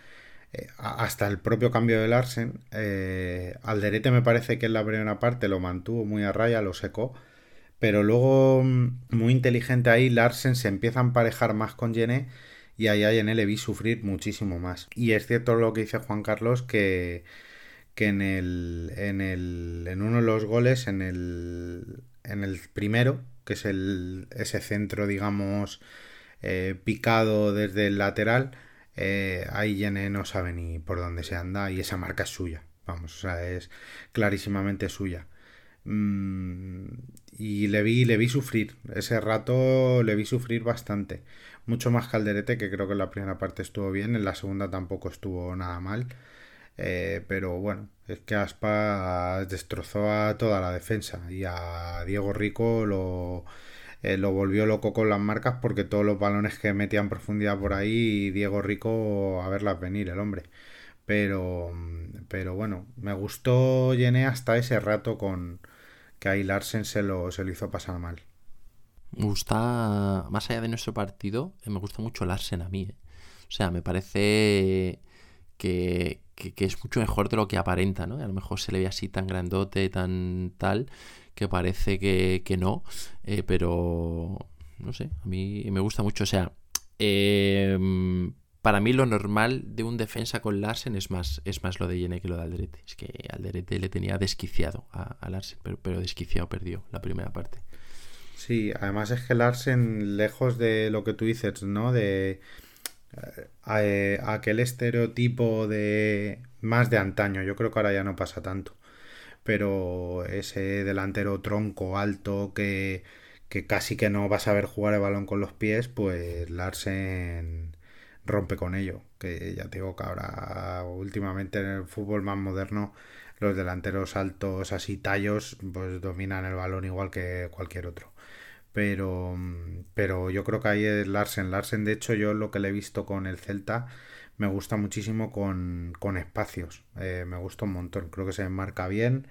eh, hasta el propio cambio de Larsen. Eh, Alderete me parece que en la primera parte lo mantuvo muy a raya, lo secó. Pero luego, mm, muy inteligente ahí, Larsen se empieza a emparejar más con Yené y ahí a Yené le vi sufrir muchísimo más. Y es cierto lo que dice Juan Carlos que, que en, el, en, el, en uno de los goles, en el, en el primero, que es el, ese centro, digamos, eh, picado desde el lateral, eh, ahí Yene no sabe ni por dónde se anda y esa marca es suya, vamos, o sea, es clarísimamente suya. Mm, y le vi, le vi sufrir, ese rato le vi sufrir bastante, mucho más Calderete, que creo que en la primera parte estuvo bien, en la segunda tampoco estuvo nada mal. Eh, pero bueno, es que Aspa destrozó a toda la defensa y a Diego Rico lo, eh, lo volvió loco con las marcas porque todos los balones que metían profundidad por ahí, Diego Rico a verlas venir, el hombre. Pero, pero bueno, me gustó Llené hasta ese rato con que ahí Larsen se lo, se lo hizo pasar mal. Me gusta, más allá de nuestro partido, me gusta mucho Larsen a mí. O sea, me parece que, que, es mucho mejor de lo que aparenta, ¿no? A lo mejor se le ve así tan grandote, tan tal, que parece que, no, eh, pero no sé, a mí me gusta mucho. O sea, em, para mí lo normal de un defensa con Larsen es más, es más lo de Yene que lo de Alderete. Es que Alderete le tenía desquiciado a, Larsen, pero, pero desquiciado perdió la primera parte. Sí, además es que Larsen, lejos de lo que tú dices, ¿no? De eh, aquel estereotipo de más de antaño, yo creo que ahora ya no pasa tanto, pero ese delantero tronco alto que, que casi que no vas a ver jugar el balón con los pies, pues Larsen rompe con ello, que ya te digo que ahora últimamente en el fútbol más moderno los delanteros altos así tallos pues dominan el balón igual que cualquier otro pero, pero yo creo que ahí es Larsen. Larsen, de hecho, yo lo que le he visto con el Celta me gusta muchísimo con, espacios. Eh, me gusta un montón. Creo que se enmarca bien,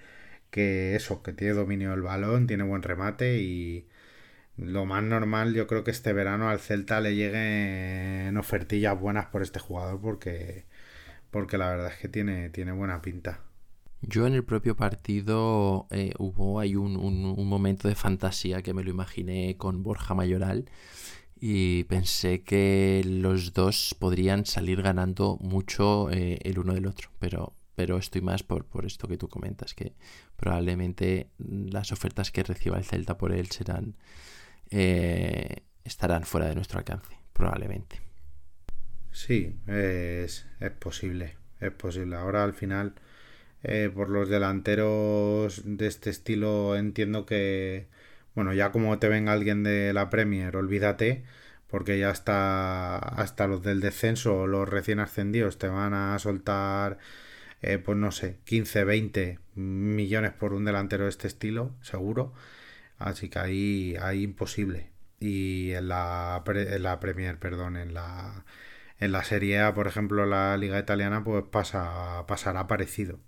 que eso, que tiene dominio del balón, tiene buen remate y lo más normal, yo creo que este verano al Celta le lleguen ofertillas buenas por este jugador porque, porque la verdad es que tiene, tiene buena pinta. Yo en el propio partido eh, hubo hay un, un, momento de fantasía que me lo imaginé con Borja Mayoral y pensé que los dos podrían salir ganando mucho eh, el uno del otro, pero, pero estoy más por, por esto que tú comentas, que probablemente las ofertas que reciba el Celta por él serán eh, estarán fuera de nuestro alcance, probablemente. Sí, es, es posible, es posible. Ahora al final eh, por los delanteros de este estilo entiendo que, bueno, ya como te venga alguien de la Premier, olvídate, porque ya está hasta los del descenso los recién ascendidos te van a soltar, eh, pues no sé, 15, 20 millones por un delantero de este estilo, seguro. Así que ahí, ahí imposible. Y en la, en la Premier, perdón, en la, en la Serie A, por ejemplo, la Liga Italiana, pues pasa, pasará parecido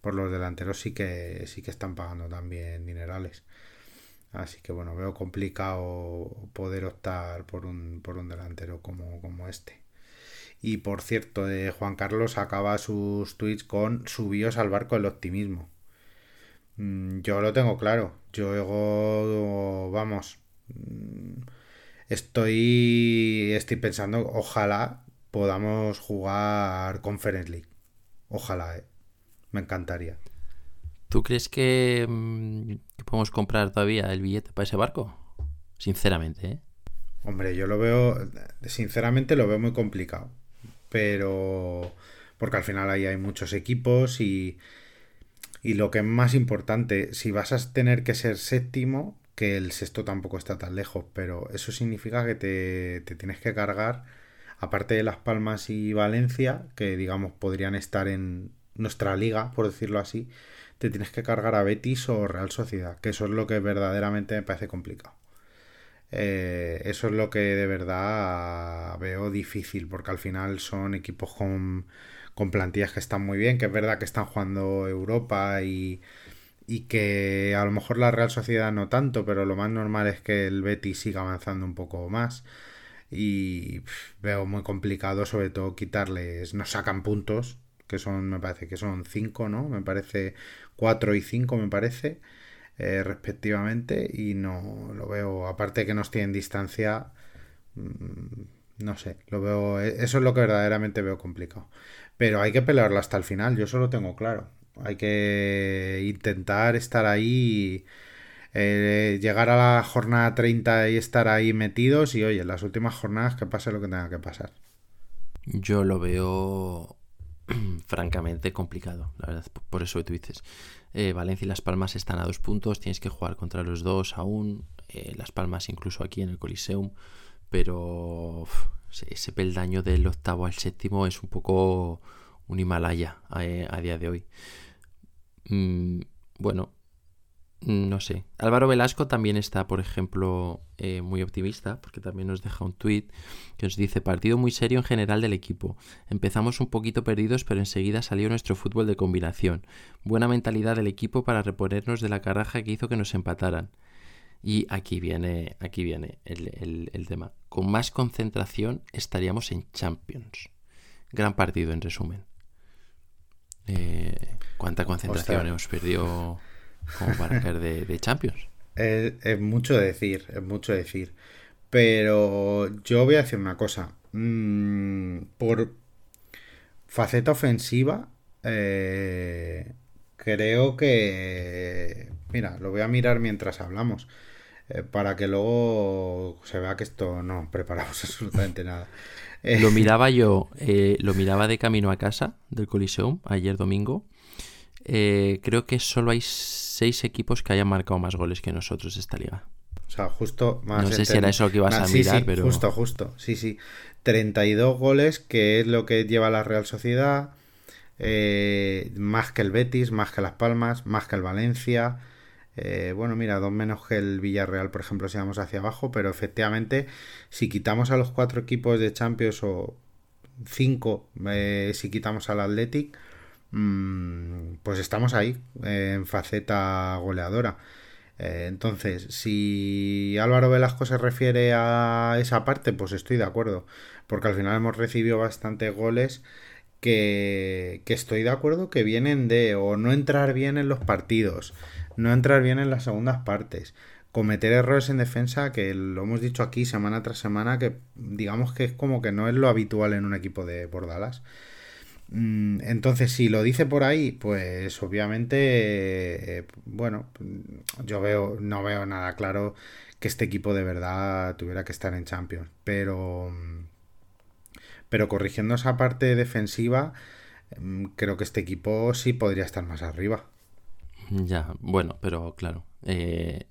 por los delanteros sí que sí que están pagando también dinerales. Así que bueno, veo complicado poder optar por un, por un delantero como, como este. Y por cierto, de Juan Carlos acaba sus tweets con subios al barco del optimismo. Mm, yo lo tengo claro. Yo, vamos, mm, estoy, estoy pensando, ojalá podamos jugar Conference League. Ojalá, eh. Me encantaría. ¿Tú crees que, mm, podemos comprar todavía el billete para ese barco? Sinceramente, ¿eh? Hombre, yo lo veo, sinceramente lo veo muy complicado. Pero, porque al final ahí hay muchos equipos y, y lo que es más importante, si vas a tener que ser séptimo, que el sexto tampoco está tan lejos, pero eso significa que te, te tienes que cargar, aparte de Las Palmas y Valencia, que digamos podrían estar en, nuestra liga, por decirlo así, te tienes que cargar a Betis o Real Sociedad, que eso es lo que verdaderamente me parece complicado. Eh, eso es lo que de verdad veo difícil, porque al final son equipos con, plantillas que están muy bien, que es verdad que están jugando Europa y, y que a lo mejor la Real Sociedad no tanto, pero lo más normal es que el Betis siga avanzando un poco más. Y veo muy complicado, sobre todo, quitarles, nos sacan puntos, que son, me parece que son 5, ¿no? Me parece 4 y 5, me parece, eh, respectivamente, y no lo veo, aparte que nos tienen distancia, mm, no sé, lo veo, e, eso es lo que verdaderamente veo complicado. Pero hay que pelearlo hasta el final, yo eso lo tengo claro. Hay que intentar estar ahí, eh, llegar a la jornada 30 y estar ahí metidos y oye, en las últimas jornadas que pase lo que tenga que pasar. Yo lo veo (clears throat) francamente complicado, la verdad, por eso tú dices. Eh, Valencia y Las Palmas están a dos puntos, tienes que jugar contra los dos aún, eh, Las Palmas incluso aquí en el Coliseum, pero ese peldaño del octavo al séptimo es un poco un Himalaya a, eh, día de hoy. Mm, bueno, no sé. Álvaro Velasco también está, por ejemplo, eh, muy optimista, porque también nos deja un tuit que nos dice, partido muy serio en general del equipo. Empezamos un poquito perdidos, pero enseguida salió nuestro fútbol de combinación. Buena mentalidad del equipo para reponernos de la caraja que hizo que nos empataran. Y aquí viene, aquí viene el, el tema. Con más concentración estaríamos en Champions. Gran partido, en resumen. Eh, ¿Cuánta concentración hemos perdido como para caer de, Champions? (laughs) Es, mucho decir, es mucho decir. Pero yo voy a decir una cosa. Mm, por faceta ofensiva, eh, creo que... Mira, lo voy a mirar mientras hablamos. Eh, para que luego se vea que esto no (laughs) preparamos absolutamente nada. Lo miraba yo, eh, lo miraba de camino a casa del Coliseum ayer domingo. Eh, creo que solo hay seis equipos que hayan marcado más goles que nosotros esta liga. O sea, justo más. No sé si era eso lo que ibas a mirar, pero. Justo, justo. Sí, sí. 32 goles, que es lo que lleva la Real Sociedad. más que el Betis, más que Las Palmas, más que el Valencia. Eh, bueno, mira, dos menos que el Villarreal, por ejemplo, si vamos hacia abajo, pero efectivamente, si quitamos a los cuatro equipos de Champions o cinco, eh, si quitamos al Athletic, pues estamos ahí, en faceta goleadora. Eh, entonces, si Álvaro Velasco se refiere a esa parte, pues estoy de acuerdo, porque al final hemos recibido bastantes goles que, que estoy de acuerdo que vienen de o no entrar bien en los partidos no entrar bien en las segundas partes, cometer errores en defensa, que lo hemos dicho aquí semana tras semana, que digamos que es como que no es lo habitual en un equipo de Bordalas. Mm, entonces, si lo dice por ahí, pues obviamente, eh, bueno, yo veo, no veo nada claro que este equipo de verdad tuviera que estar en Champions. Pero, pero corrigiendo esa parte defensiva, mm, creo que este equipo sí podría estar más arriba. Ya, bueno, pero claro. Eh,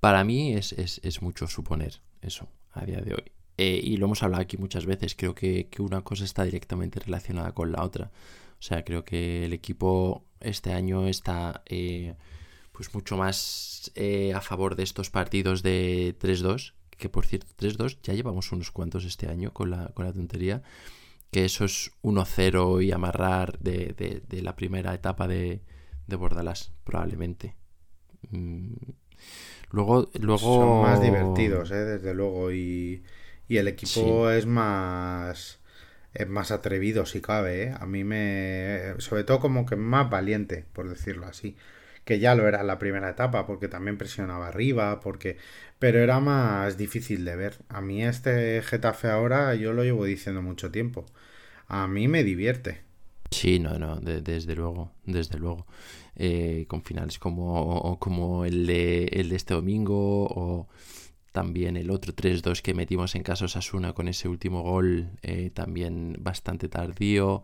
para mí es, mucho suponer eso a día de hoy. Eh, y lo hemos hablado aquí muchas veces. Creo que, una cosa está directamente relacionada con la otra. O sea, creo que el equipo este año está eh, pues mucho más a favor de estos partidos de 3-2. Que por cierto, 3-2 ya llevamos unos cuantos este año con la, con la tontería. Que eso es 1-0 y amarrar de la primera etapa de, de Bordalas, probablemente. Mm, luego, luego... Son más divertidos, ¿eh? desde luego, y, el equipo es más... Es más atrevido si cabe, ¿eh? A mí me... Sobre todo como que más valiente, por decirlo así. Que ya lo era en la primera etapa, porque también presionaba arriba, porque... Pero era más difícil de ver. A mí este Getafe ahora yo lo llevo diciendo mucho tiempo. A mí me divierte. Sí, no, no, desde luego, desde luego. Eh, con finales como, como el, de, el de este domingo o también el otro 3-2 que metimos en caso Sasuna con ese último gol, eh, también bastante tardío.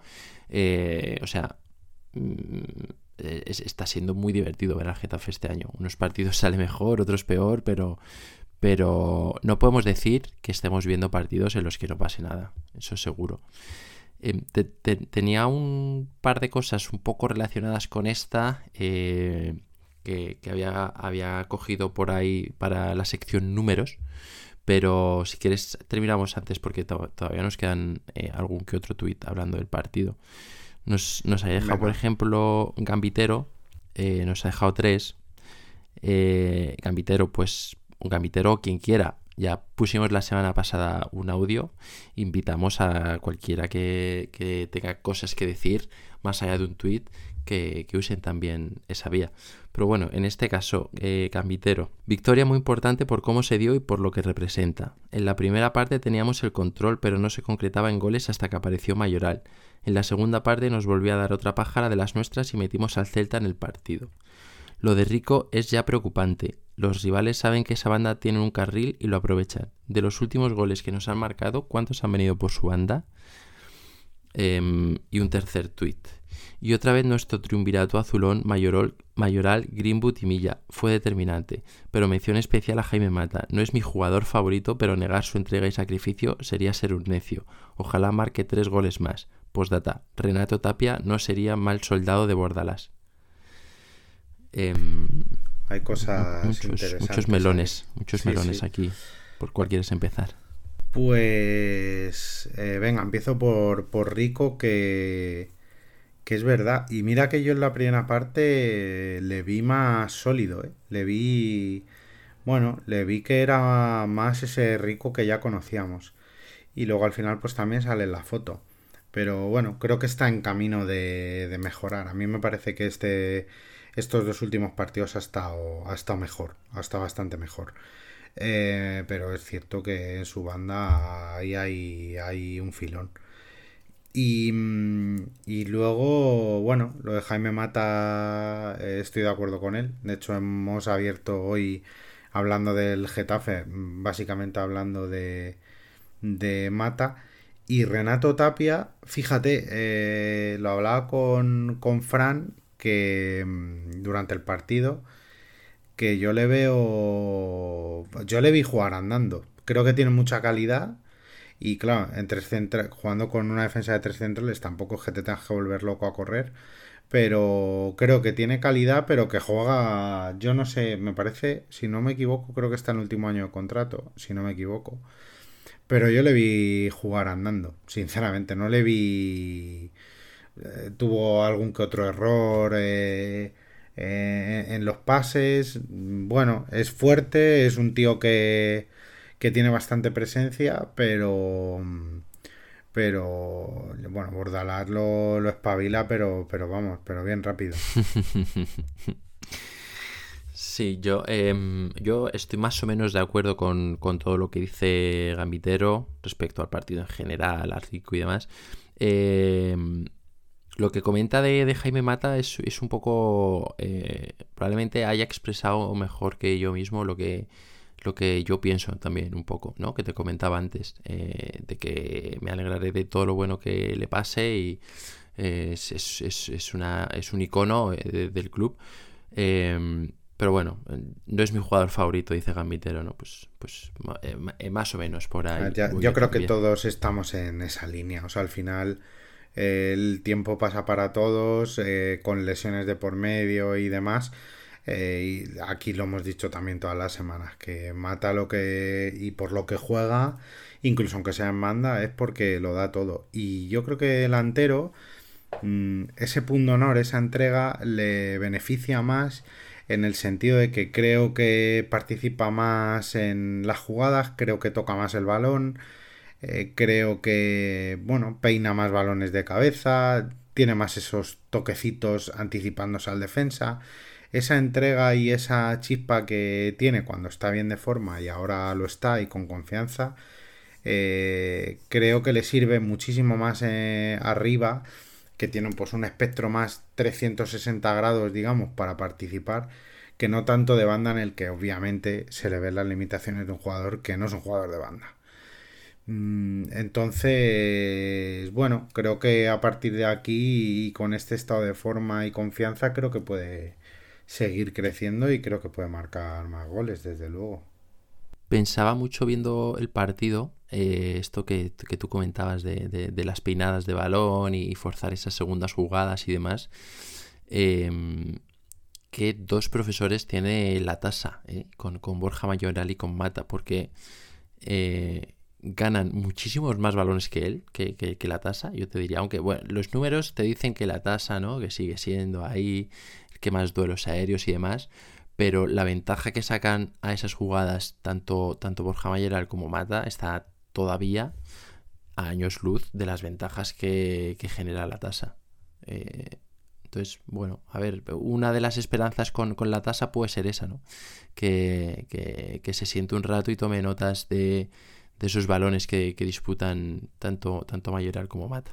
Eh, o sea, mm, está siendo muy divertido ver al Getafe este año. Unos partidos (laughs) sale mejor, otros peor, pero, pero no podemos decir que estemos viendo partidos en los que no pase nada, eso seguro. Em, tenía un par de cosas un poco relacionadas con esta eh, que, había, había cogido por ahí para la sección números. Pero si quieres, terminamos antes porque todavía nos quedan eh, algún que otro tuit hablando del partido. Nos, ha dejado, por ejemplo, Gambitero. Eh, nos ha dejado tres. Gambitero, pues un Gambitero, quien quiera, ya pusimos la semana pasada un audio. Invitamos a cualquiera que, tenga cosas que decir, más allá de un tweet, que, usen también esa vía. Pero bueno, en este caso, eh, Cambitero. Victoria muy importante por cómo se dio y por lo que representa. En la primera parte teníamos el control, pero no se concretaba en goles hasta que apareció Mayoral. En la segunda parte nos volvió a dar otra pájara de las nuestras y metimos al Celta en el partido. Lo de Rico es ya preocupante. Los rivales saben que esa banda tiene un carril y lo aprovechan. De los últimos goles que nos han marcado, ¿cuántos han venido por su banda? Em, y un tercer tuit. Y otra vez nuestro triunvirato azulón mayoral, mayoral, Greenwood y Milla fue determinante. Pero mención especial a Jaime Mata. No es mi jugador favorito, pero negar su entrega y sacrificio sería ser un necio. Ojalá marque tres goles más. Postdata. Renato Tapia no sería mal soldado de Bordalas. Em, Hay cosas muchos, interesantes. Muchos melones, muchos melones aquí. ¿Por cuál quieres empezar? Pues eh, venga, empiezo por, por Rico, que, que es verdad. Y mira que yo en la primera parte le vi más sólido, ¿eh? Le vi, bueno, le vi que era más ese Rico que ya conocíamos. Y luego al final pues también sale la foto. Pero bueno, creo que está en camino de, de mejorar. A mí me parece que este, estos dos últimos partidos ha estado, ha estado mejor, ha estado bastante mejor. Eh, pero es cierto que en su banda ahí hay, hay un filón. Y, mm, y, luego, bueno, lo de Jaime Mata, eh, estoy de acuerdo con él. De hecho, hemos abierto hoy hablando del Getafe, básicamente hablando de, de Mata. Y Renato Tapia, fíjate, eh, lo hablaba con, con Fran que mm, durante el partido que yo le veo yo le vi jugar andando creo que tiene mucha calidad y claro entre jugando con una defensa de tres centrales tampoco es que te tengas que volver loco a correr pero creo que tiene calidad pero que juega yo no sé me parece si no me equivoco creo que está en el último año de contrato si no me equivoco pero yo le vi jugar andando sinceramente no le vi eh, tuvo algún que otro error eh, eh, en los pases. Bueno, es fuerte, es un tío que, que tiene bastante presencia, pero pero bueno, Bordalat lo, lo espabila, pero, pero vamos, pero bien rápido. (laughs) Sí, yo, em, yo estoy más o menos de acuerdo con, con, todo lo que dice Gambitero respecto al partido en general, al y demás. Eh, lo que comenta de, Jaime Mata es, un poco. Eh, probablemente haya expresado mejor que yo mismo lo que, lo que yo pienso también, un poco, ¿no? Que te comentaba antes, eh, de que me alegraré de todo lo bueno que le pase y eh, es, una, es un icono del club. Em, pero bueno, no es mi jugador favorito, dice Gambitero, ¿no? Pues, pues más o menos por ahí. yo creo que todos estamos en esa línea. O sea, al final el tiempo pasa para todos, eh, con lesiones de por medio y demás. Eh, y aquí lo hemos dicho también todas las semanas, que mata lo que y por lo que juega, incluso aunque sea en manda, es porque lo da todo. Y yo creo que delantero, mm, ese punto honor, esa entrega, le beneficia más en el sentido de que creo que participa más en las jugadas, creo que toca más el balón, eh, creo que, bueno, peina más balones de cabeza, tiene más esos toquecitos anticipándose al defensa. Esa entrega y esa chispa que tiene cuando está bien de forma y ahora lo está y con confianza, eh, creo que le sirve muchísimo más eh, arriba, que tiene pues un espectro más 360 grados, digamos, para participar, que no tanto de banda en el que obviamente se le ven las limitaciones de un jugador que no es un jugador de banda. Mm, entonces, bueno, creo que a partir de aquí y con este estado de forma y confianza, creo que puede seguir creciendo y creo que puede marcar más goles, desde luego. Pensaba mucho viendo el partido, eh, esto que, tú comentabas de, las peinadas de balón y forzar esas segundas jugadas y demás, em, que dos profesores tiene la tasa, eh, con, Borja Mayoral y con Mata, porque eh, ganan muchísimos más balones que él, que, la tasa, yo te diría, aunque bueno, los números te dicen que la tasa, ¿no? Que sigue siendo ahí que más duelos aéreos y demás, pero la ventaja que sacan a esas jugadas, tanto, tanto Borja Mayoral como Mata, está todavía a años luz de las ventajas que, genera la tasa. Eh, entonces, bueno, a ver, una de las esperanzas con, la tasa puede ser esa, ¿no? Que, que, que se siente un rato y tome notas de de esos balones que, disputan tanto, tanto como Mata.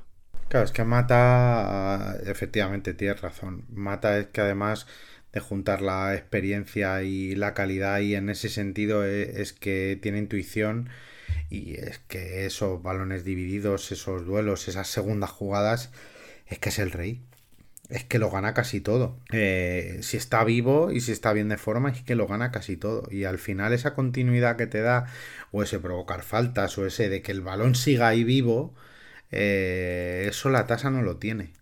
Claro, es que Mata, efectivamente, tienes razón. Mata es que además de juntar la experiencia y la calidad y en ese sentido e, es, que tiene intuición y es que esos balones divididos, esos duelos, esas segundas jugadas, es que es el rey es que lo gana casi todo. Eh, si está vivo y si está bien de forma, es que lo gana casi todo. Y al final esa continuidad que te da, o ese provocar faltas, o ese de que el balón siga ahí vivo, eh, eso la tasa no lo tiene.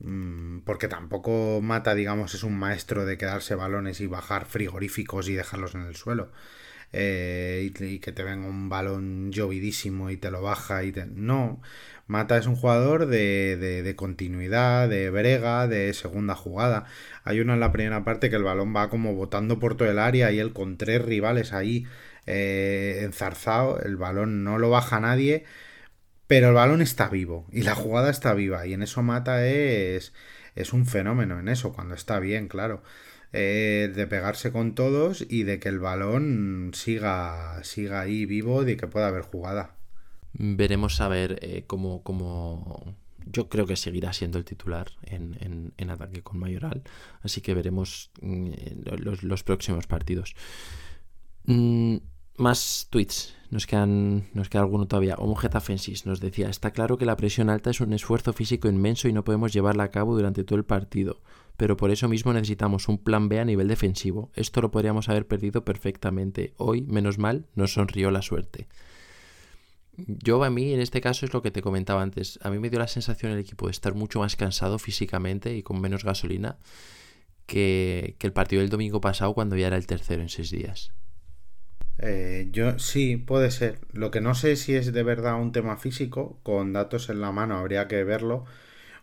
Mm, porque tampoco Mata, digamos, es un maestro de quedarse balones y bajar frigoríficos y dejarlos en el suelo. Eh, y, que te venga un balón llovidísimo y te lo baja y te... No, Mata es un jugador de, de, continuidad, de brega, de segunda jugada. Hay uno en la primera parte que el balón va como botando por todo el área y él con tres rivales ahí eh, enzarzado, el balón no lo baja nadie pero el balón está vivo y la jugada está viva y en eso Mata es, es un fenómeno en eso, cuando está bien, claro. Eh, de pegarse con todos y de que el balón siga, siga ahí vivo y de que pueda haber jugada. Veremos a ver eh, cómo, Yo creo que seguirá siendo el titular en, ataque con Mayoral, así que veremos mm, los, próximos partidos. Mm, más tweets. Nos, quedan, nos queda alguno todavía. Homo Fensis nos decía, está claro que la presión alta es un esfuerzo físico inmenso y no podemos llevarla a cabo durante todo el partido, pero por eso mismo necesitamos un plan B a nivel defensivo. Esto lo podríamos haber perdido perfectamente. Hoy, menos mal, nos sonrió la suerte. Yo a mí en este caso es lo que te comentaba antes. A mí me dio la sensación el equipo de estar mucho más cansado físicamente y con menos gasolina que, que el partido del domingo pasado cuando ya era el tercero en seis días. Eh, yo sí, puede ser. Lo que no sé si es de verdad un tema físico, con datos en la mano habría que verlo,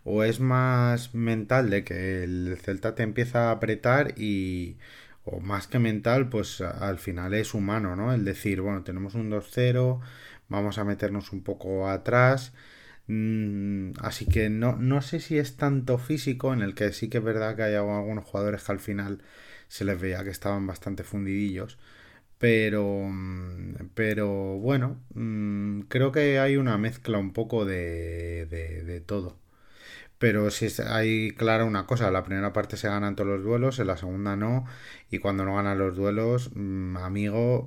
o es más mental de que el Celta te empieza a apretar y, o más que mental, pues al final es humano, ¿no? El decir, bueno, tenemos un 2-0, vamos a meternos un poco atrás. Mm, así que no, no sé si es tanto físico, en el que sí que es verdad que hay algunos jugadores que al final se les veía que estaban bastante fundidillos pero, mm, pero bueno, mm, creo que hay una mezcla un poco de, de, todo. Pero si hay clara una cosa, la primera parte se ganan todos los duelos, en la segunda no, y cuando no ganan los duelos, mm, amigo,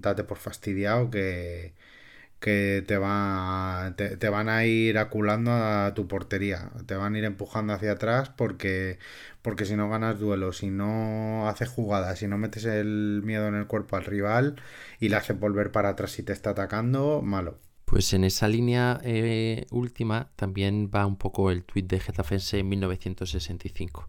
date por fastidiado que, que te, va, te, van a ir aculando a tu portería, te van a ir empujando hacia atrás porque, porque si no ganas duelos, si no haces jugadas, si no metes el miedo en el cuerpo al rival y le haces volver para atrás si te está atacando, malo. Pues en esa línea eh, última también va un poco el tuit de Getafense en 1965,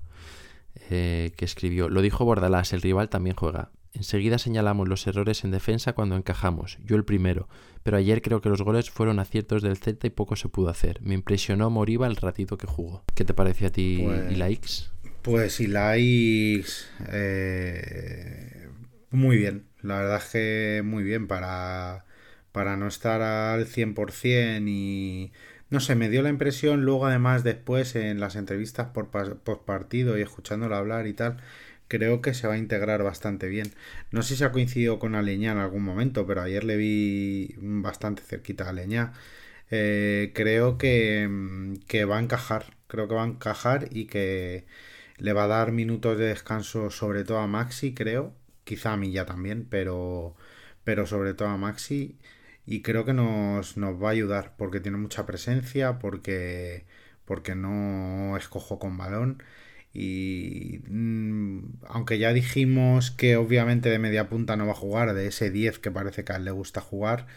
eh, que escribió, lo dijo Bordalás, el rival también juega. Enseguida señalamos los errores en defensa cuando encajamos, yo el primero, pero ayer creo que los goles fueron aciertos del Celta y poco se pudo hacer. Me impresionó Moriba el ratito que jugó. ¿Qué te pareció a ti, pues, Ilaix? Pues Ilaix, eh, muy bien, la verdad es que muy bien para, para no estar al 100% y... No sé, me dio la impresión luego además después en las entrevistas por, por partido y escuchándolo hablar y tal, creo que se va a integrar bastante bien. No sé si ha coincidido con Aleñá en algún momento, pero ayer le vi bastante cerquita a Aleñá. Eh, creo que, va a encajar, creo que va a encajar y que le va a dar minutos de descanso sobre todo a Maxi, creo, quizá a mí ya también, pero, pero sobre todo a Maxi y creo que nos, nos va a ayudar porque tiene mucha presencia, porque, porque no escojo con balón y mm, aunque ya dijimos que obviamente de media punta no va a jugar, de ese 10 que parece que a él le gusta jugar,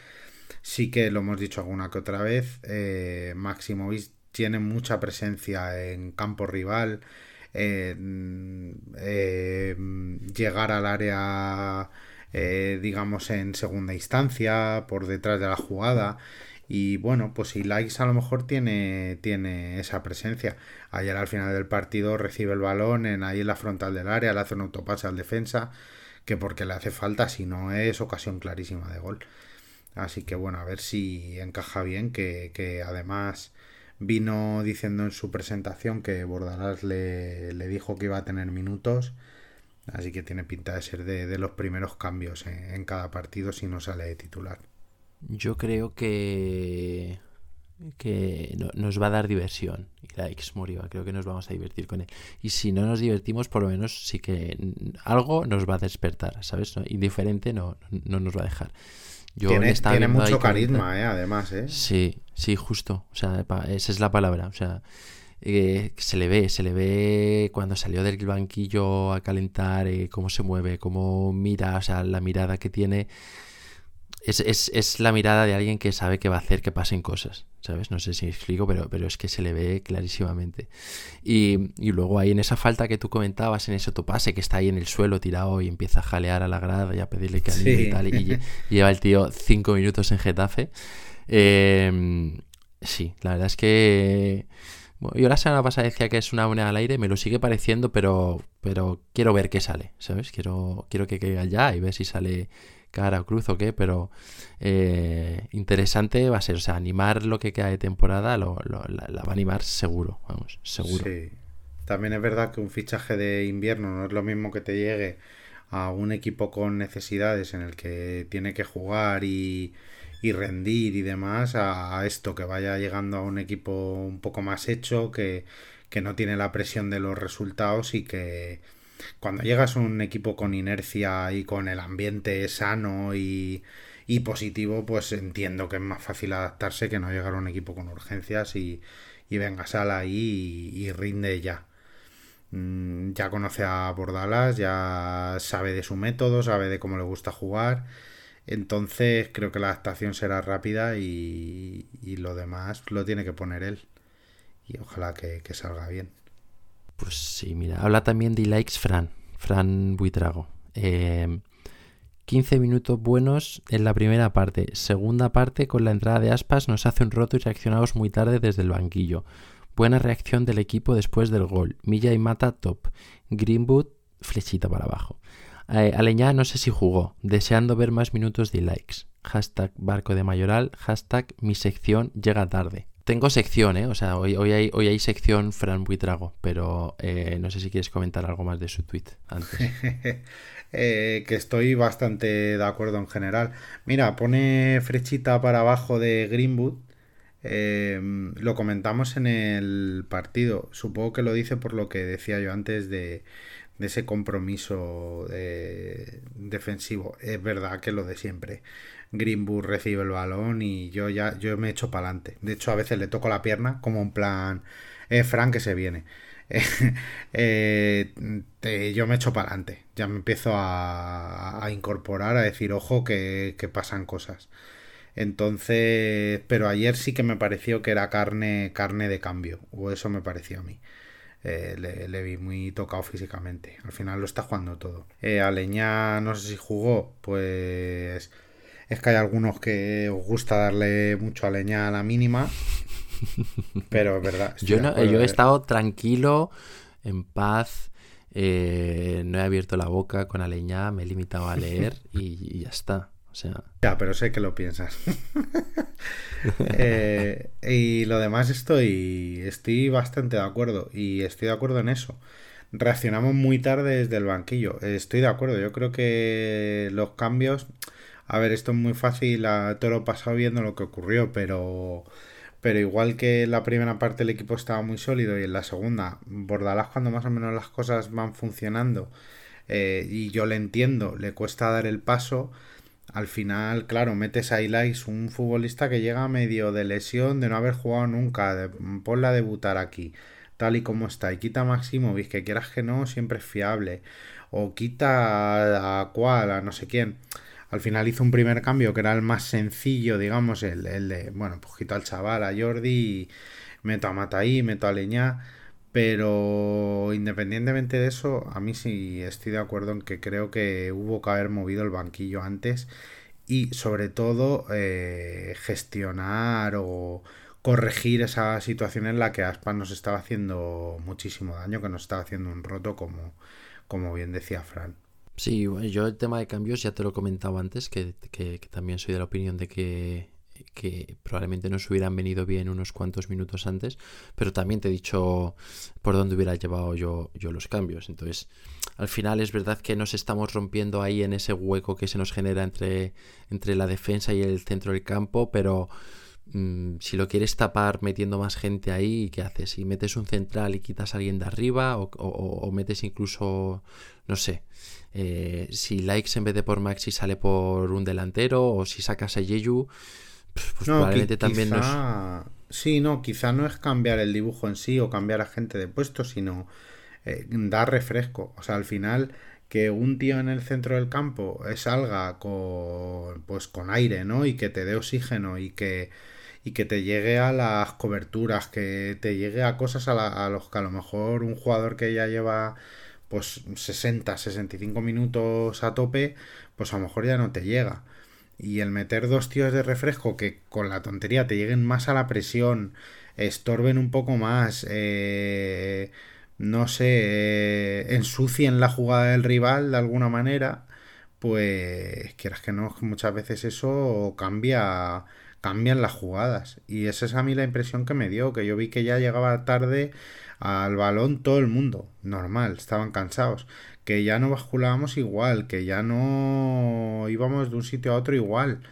sí que lo hemos dicho alguna que otra vez. Eh, Maximovic tiene mucha presencia en campo rival. Eh, llegar al área, eh, digamos, en segunda instancia, por detrás de la jugada. Y bueno, pues si Likes a lo mejor tiene, tiene esa presencia. Ayer al final del partido recibe el balón en ahí en la frontal del área, le hace un autopase al defensa, que porque le hace falta, si no es ocasión clarísima de gol. Así que bueno, a ver si encaja bien, que, que además vino diciendo en su presentación que Bordalás le, le, dijo que iba a tener minutos. Así que tiene pinta de ser de, de los primeros cambios en, cada partido si no sale de titular. Yo creo que que nos va a dar diversión. Y la ex Moriba, creo que nos vamos a divertir con él. Y si no nos divertimos, por lo menos sí que algo nos va a despertar, ¿sabes? Indiferente no, no nos va a dejar. Yo tiene, tiene mucho carisma, eh, además, ¿eh? Sí, sí, justo. O sea, esa es la palabra. O sea, eh, se le ve, se le ve cuando salió del banquillo a calentar, eh, cómo se mueve, cómo mira, o sea, la mirada que tiene es, es, es, la mirada de alguien que sabe que va a hacer que pasen cosas, ¿sabes? No sé si explico, pero, pero es que se le ve clarísimamente. Y, y, luego ahí en esa falta que tú comentabas, en ese topase que está ahí en el suelo tirado y empieza a jalear a la grada y a pedirle que y tal, y, (laughs) lleva el tío cinco minutos en Getafe. Em, sí, la verdad es que... yo la semana pasada decía que es una moneda al aire, me lo sigue pareciendo, pero, pero quiero ver qué sale, ¿sabes? Quiero, quiero que caiga ya y ver si sale cara cruz o qué, pero eh, interesante va a ser. O sea, animar lo que queda de temporada lo, la, va a animar seguro, vamos, seguro. Sí. También es verdad que un fichaje de invierno no es lo mismo que te llegue a un equipo con necesidades en el que tiene que jugar y, y rendir y demás a, esto que vaya llegando a un equipo un poco más hecho que, que no tiene la presión de los resultados y que cuando llegas a un equipo con inercia y con el ambiente sano y, y positivo, pues entiendo que es más fácil adaptarse que no llegar a un equipo con urgencias y, y venga, sal ahí y, rinde ya. Mm, ya conoce a Bordalas, ya sabe de su método, sabe de cómo le gusta jugar. Entonces creo que la adaptación será rápida y, y lo demás lo tiene que poner él. Y ojalá que salga bien. Pues sí, mira, habla también de likes Fran, Fran Buitrago. 15 eh, minutos buenos en la primera parte. Segunda parte, con la entrada de Aspas, nos hace un roto y reaccionamos muy tarde desde el banquillo. Buena reacción del equipo después del gol. Milla y Mata top. Greenwood, flechita para abajo. Eh, Aleñá no sé si jugó. Deseando ver más minutos de likes. Hashtag barco de mayoral. Hashtag mi sección llega tarde. Tengo sección, ¿eh? O sea, hoy, hay, sección Fran Buitrago, pero eh, no sé si quieres comentar algo más de su tweet antes. (laughs) Eh, que estoy bastante de acuerdo en general. Mira, pone frechita para abajo de Greenwood. Em, lo comentamos en el partido. Supongo que lo dice por lo que decía yo antes de, de ese compromiso eh, defensivo. Es verdad que lo de siempre. Greenwood recibe el balón y yo ya yo me echo para adelante. De hecho, a veces le toco la pierna como un plan, eh, Frank que se viene. (laughs) Eh, yo me echo para adelante. Ya me empiezo a, incorporar, a decir, ojo, que, pasan cosas. Entonces, pero ayer sí que me pareció que era carne, carne de cambio, o eso me pareció a mí. Eh, le, vi muy tocado físicamente. Al final lo está jugando todo. Eh, Aleñá, no sé si jugó, pues es que hay algunos que os gusta darle mucho a leña a la mínima. Pero es verdad. Yo, yo he estado tranquilo, en paz. Eh, no he abierto la boca con Aleñá, me he limitado a leer (laughs) y, ya está. O sea... Ya, pero sé que lo piensas. (laughs) Eh, y lo demás estoy, estoy bastante de acuerdo. Y estoy de acuerdo en eso. Reaccionamos muy tarde desde el banquillo. Estoy de acuerdo. Yo creo que los cambios a ver, esto es muy fácil, a todo lo pasado viendo lo que ocurrió, pero, pero igual que en la primera parte el equipo estaba muy sólido y en la segunda, Bordalás cuando más o menos las cosas van funcionando eh, y yo le entiendo, le cuesta dar el paso, al final, claro, metes a Ilais, un futbolista que llega medio de lesión, de no haber jugado nunca, de, ponla a debutar aquí, tal y como está, y quita a Maximovic, que quieras que no, siempre es fiable, o quita a cual, a no sé quién al final hizo un primer cambio que era el más sencillo, digamos, el, de, bueno, pues quito al chaval, a Jordi, meto a Mataí, meto a Leña, pero independientemente de eso, a mí sí estoy de acuerdo en que creo que hubo que haber movido el banquillo antes y sobre todo eh, gestionar o corregir esa situación en la que Aspas nos estaba haciendo muchísimo daño, que nos estaba haciendo un roto como, como bien decía Fran. Sí, yo el tema de cambios ya te lo he comentado antes, que, también soy de la opinión de que, probablemente nos hubieran venido bien unos cuantos minutos antes, pero también te he dicho por dónde hubiera llevado yo, yo los cambios. Entonces, al final es verdad que nos estamos rompiendo ahí en ese hueco que se nos genera entre, entre la defensa y el centro del campo, pero mm, si lo quieres tapar metiendo más gente ahí, ¿qué haces? Si metes un central y quitas a alguien de arriba o, o metes incluso, no sé, eh, si Likes en vez de por Maxi sale por un delantero o si sacas a Yeyu, pues probablemente también nos... Sí, no, quizá no es cambiar el dibujo en sí o cambiar a gente de puesto, sino eh, dar refresco. O sea, al final que un tío en el centro del campo salga con pues con aire, ¿no? Y que te dé oxígeno y que y que te llegue a las coberturas, que te llegue a cosas a, a los que a lo mejor un jugador que ya lleva pues 60, 65 minutos a tope, pues a lo mejor ya no te llega. Y el meter dos tíos de refresco que con la tontería te lleguen más a la presión, estorben un poco más, eh, no sé, eh, ensucien la jugada del rival de alguna manera, pues quieras que no, muchas veces eso cambia, cambian las jugadas. Y esa es a mí la impresión que me dio, que yo vi que ya llegaba tarde al balón todo el mundo, normal, estaban cansados, que ya no basculábamos igual, que ya no íbamos de un sitio a otro igual.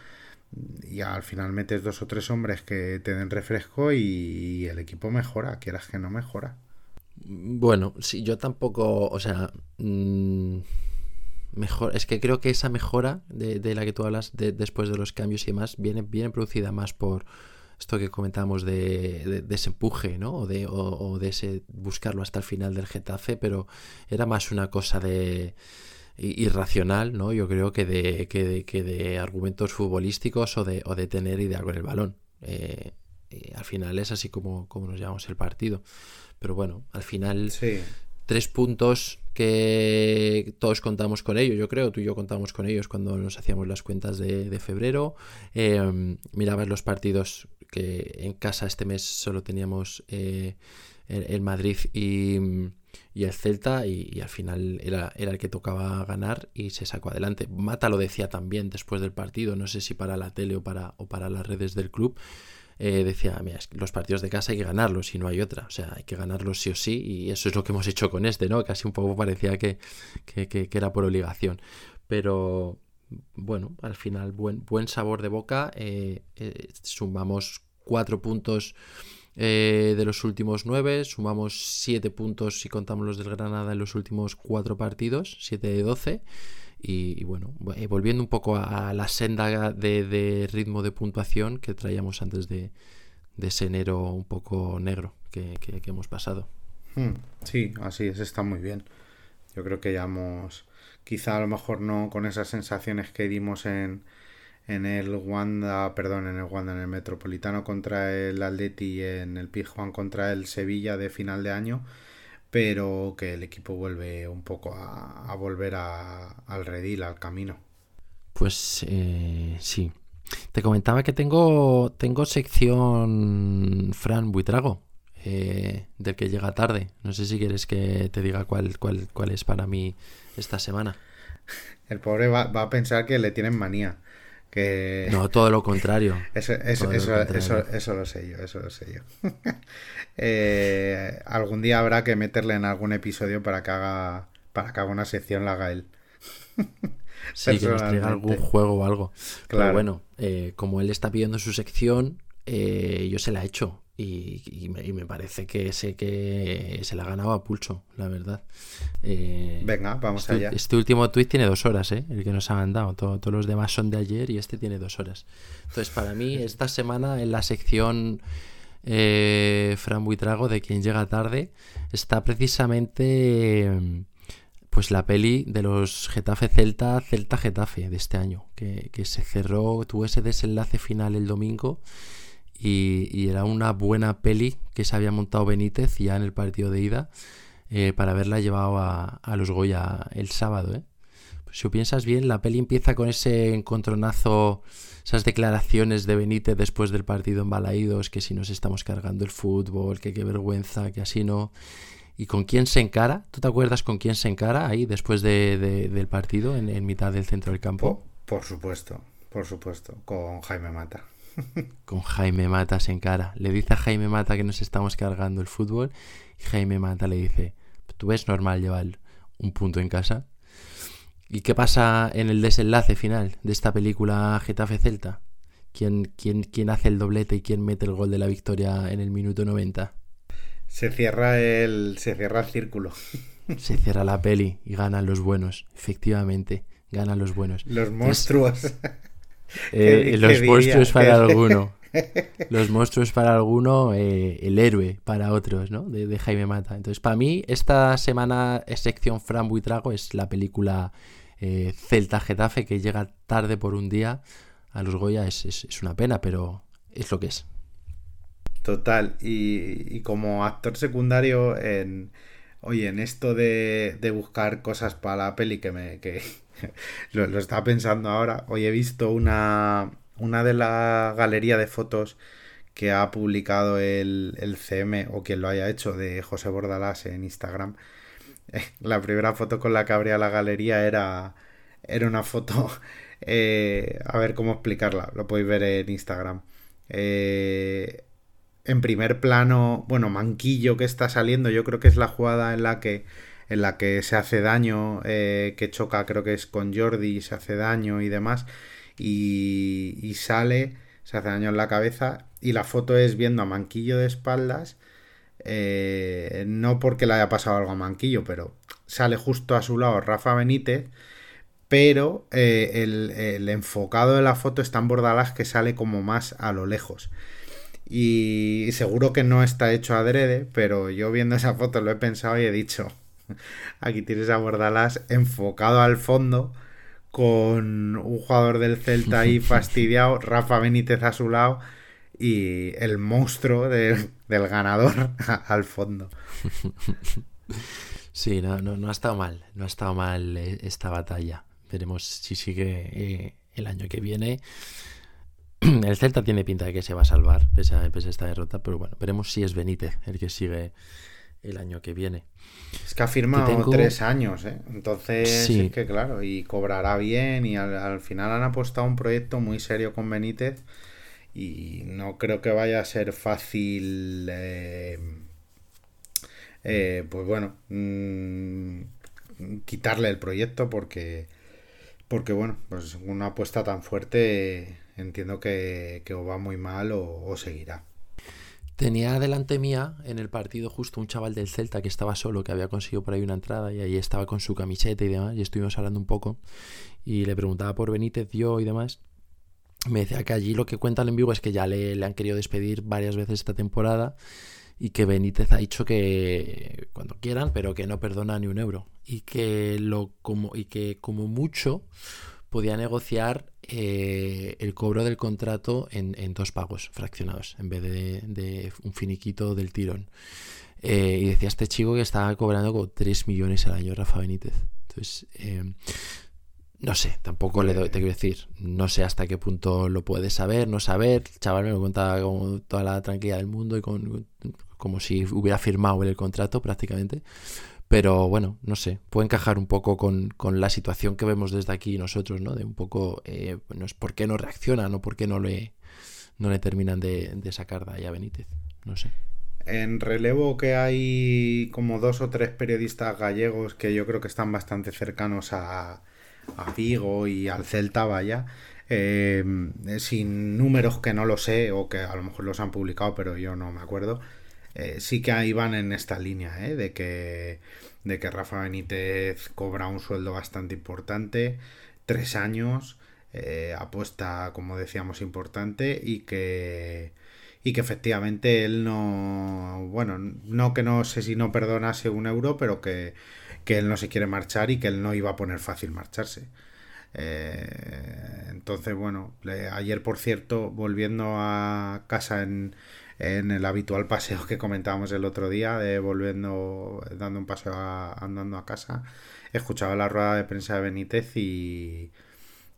Y al final metes dos o tres hombres que te den refresco y, el equipo mejora, quieras que no mejora. Bueno, sí, yo tampoco, o sea, mm, mejor, es que creo que esa mejora de, la que tú hablas de, después de los cambios y demás viene, viene producida más por esto que comentábamos de, ese empuje, ¿no? O de, o, de ese buscarlo hasta el final del Getafe, pero era más una cosa de irracional, ¿no? Yo creo que de, que de, argumentos futbolísticos o de, o de tener idea con el balón. Eh, al final es así como, como nos llamamos el partido. Pero bueno, al final sí tres puntos que todos contamos con ellos, yo creo, tú y yo contamos con ellos cuando nos hacíamos las cuentas de, febrero. Eh, mirabas los partidos que en casa este mes solo teníamos eh, el, Madrid y, el Celta y, al final era, era, el que tocaba ganar y se sacó adelante. Mata lo decía también después del partido, no sé si para la tele o para, o para las redes del club. Eh, decía, mira, los partidos de casa hay que ganarlos y no hay otra, o sea, hay que ganarlos sí o sí y eso es lo que hemos hecho con este, ¿no? Casi un poco parecía que, era por obligación, pero bueno, al final buen, buen sabor de boca, eh, eh, sumamos cuatro puntos de los últimos nueve, sumamos siete puntos si contamos los del Granada en los últimos cuatro partidos, siete de doce. Y, bueno, eh, volviendo un poco a, la senda de, ritmo de puntuación que traíamos antes de, ese enero un poco negro que, hemos pasado. Hmm, sí, así es, está muy bien. Yo creo que ya hemos, quizá a lo mejor no con esas sensaciones que dimos en, en el Wanda, perdón, en el Wanda, en el Metropolitano contra el Atleti y en el Pijuan contra el Sevilla de final de año, pero que el equipo vuelve un poco a, volver al redil, al camino. Pues eh, sí. Te comentaba que tengo, tengo sección Fran Buitrago, eh, del que llega tarde. No sé si quieres que te diga cuál, cuál, cuál es para mí esta semana. El pobre va, va a pensar que le tienen manía. No, todo lo contrario. (laughs) Eso, eso, eso, lo sé yo, eso lo sé yo. (laughs) Eh, algún día habrá que meterle en algún episodio para que haga, para que haga una sección, la haga él. (laughs) sí, que nos traiga algún juego o algo. Claro. Pero bueno, eh, como él está pidiendo su sección, eh, yo se la he hecho. Y, me, parece que sé que se la ha ganado a pulso, la verdad. Eh, Venga, vamos este, allá. Este último tweet tiene dos horas, ¿eh? el que nos ha mandado. todos los demás son de ayer y este tiene dos horas. Entonces, para mí, (laughs) esta semana en la sección eh, Fran Buitrago de quien llega tarde está precisamente pues la peli de los Getafe Celta, Celta Getafe de este año, que, que se cerró, tuvo ese desenlace final el domingo y, era una buena peli que se había montado Benítez ya en el partido de ida eh, para haberla llevado a, los Goya el sábado. ¿eh? Pues si piensas bien, la peli empieza con ese encontronazo, esas declaraciones de Benítez después del partido en Balaídos, que si nos estamos cargando el fútbol, que qué vergüenza, que así no. ¿Y con quién se encara? ¿Tú te acuerdas con quién se encara ahí después del partido en, en, mitad del centro del campo? por supuesto, por supuesto, con Jaime Mata. (laughs) con Jaime Mata en cara. Le dice a Jaime Mata que nos estamos cargando el fútbol y Jaime Mata le dice, ¿tú ves normal llevar un punto en casa? ¿Y qué pasa en el desenlace final de esta película Getafe Celta? ¿Quién, quién, quién hace el doblete y quién mete el gol de la victoria en el minuto 90? Se cierra el, se cierra el círculo. (laughs) Se cierra la peli y ganan los buenos, efectivamente, ganan los buenos. Los monstruos. (laughs) (laughs) Eh, los monstruos para alguno. (laughs) Los monstruos para alguno, eh, el héroe para otros, ¿no? De, Jaime Mata. Entonces, para mí, esta semana sección Fran Buitrago es la película eh, Celta Getafe que llega tarde por un día a los Goya. Es, una pena, pero es lo que es. Total. Y, como actor secundario, en, oye, en esto de, de buscar cosas para la peli que me, que, (laughs) lo, estaba pensando ahora. Hoy he visto una, una de la galería de fotos que ha publicado el, el CM o quien lo haya hecho de José Bordalás en Instagram. (laughs) La primera foto con la que abría la galería era era una foto, (laughs) eh, a ver cómo explicarla, lo podéis ver en Instagram. Eh, en primer plano, bueno, Manquillo que está saliendo, yo creo que es la jugada en la que en la que se hace daño, eh, que choca creo que es con Jordi, se hace daño y demás, y, sale, se hace daño en la cabeza, y la foto es viendo a Manquillo de espaldas, eh, no porque le haya pasado algo a Manquillo, pero sale justo a su lado Rafa Benítez, pero eh, el, el, enfocado de la foto está en Bordalás que sale como más a lo lejos. Y seguro que no está hecho adrede, pero yo viendo esa foto lo he pensado y he dicho, (laughs) aquí tienes a Bordalás enfocado al fondo con un jugador del Celta ahí (laughs) fastidiado, Rafa Benítez a su lado y el monstruo de, del ganador (laughs) al fondo. Sí, no, no, no, ha estado mal, no ha estado mal eh, esta batalla. Veremos si sigue eh, el año que viene. (clears throat) El Celta tiene pinta de que se va a salvar pese a, pese a esta derrota, pero bueno, veremos si es Benítez el que sigue el año que viene. Es que ha firmado tengo... tres años, ¿eh? Entonces, sí. es que claro, y cobrará bien y al, al, final han apostado un proyecto muy serio con Benítez y no creo que vaya a ser fácil, eh, eh, pues bueno, mmm, quitarle el proyecto porque, porque bueno, pues una apuesta tan fuerte entiendo que, que o va muy mal o, o seguirá. Tenía delante mía en el partido justo un chaval del Celta que estaba solo, que había conseguido por ahí una entrada y ahí estaba con su camiseta y demás, y estuvimos hablando un poco y le preguntaba por Benítez yo y demás. Me decía que allí lo que cuentan en vivo es que ya le, le han querido despedir varias veces esta temporada y que Benítez ha dicho que cuando quieran, pero que no perdona ni un euro y que lo como y que como mucho podía negociar eh, el cobro del contrato en, en, dos pagos fraccionados en vez de, de un finiquito del tirón. Eh, y decía este chico que estaba cobrando como 3 millones al año Rafa Benítez. Entonces, eh, no sé, tampoco le doy, te quiero decir, no sé hasta qué punto lo puedes saber, no saber. El chaval me lo contaba con toda la tranquilidad del mundo y con, como si hubiera firmado el contrato prácticamente. Pero bueno, no sé, puede encajar un poco con, con, la situación que vemos desde aquí nosotros, ¿no? De un poco, eh, no es por qué no reaccionan o por qué no le, no le terminan de, sacar de ahí a Benítez. No sé. En relevo que hay como dos o tres periodistas gallegos que yo creo que están bastante cercanos a, a Vigo y al Celta, vaya. Eh, sin números que no lo sé o que a lo mejor los han publicado pero yo no me acuerdo eh, sí que ahí van en esta línea, ¿eh? de, que, de que Rafa Benítez cobra un sueldo bastante importante, tres años, eh, apuesta, como decíamos, importante y que, y que efectivamente él no, bueno, no que no sé si no perdonase un euro, pero que, que él no se quiere marchar y que él no iba a poner fácil marcharse. Entonces, bueno, ayer, por cierto, volviendo a casa en, en el habitual paseo que comentábamos el otro día, de volviendo, dando un paseo andando a casa, escuchaba la rueda de prensa de Benítez y,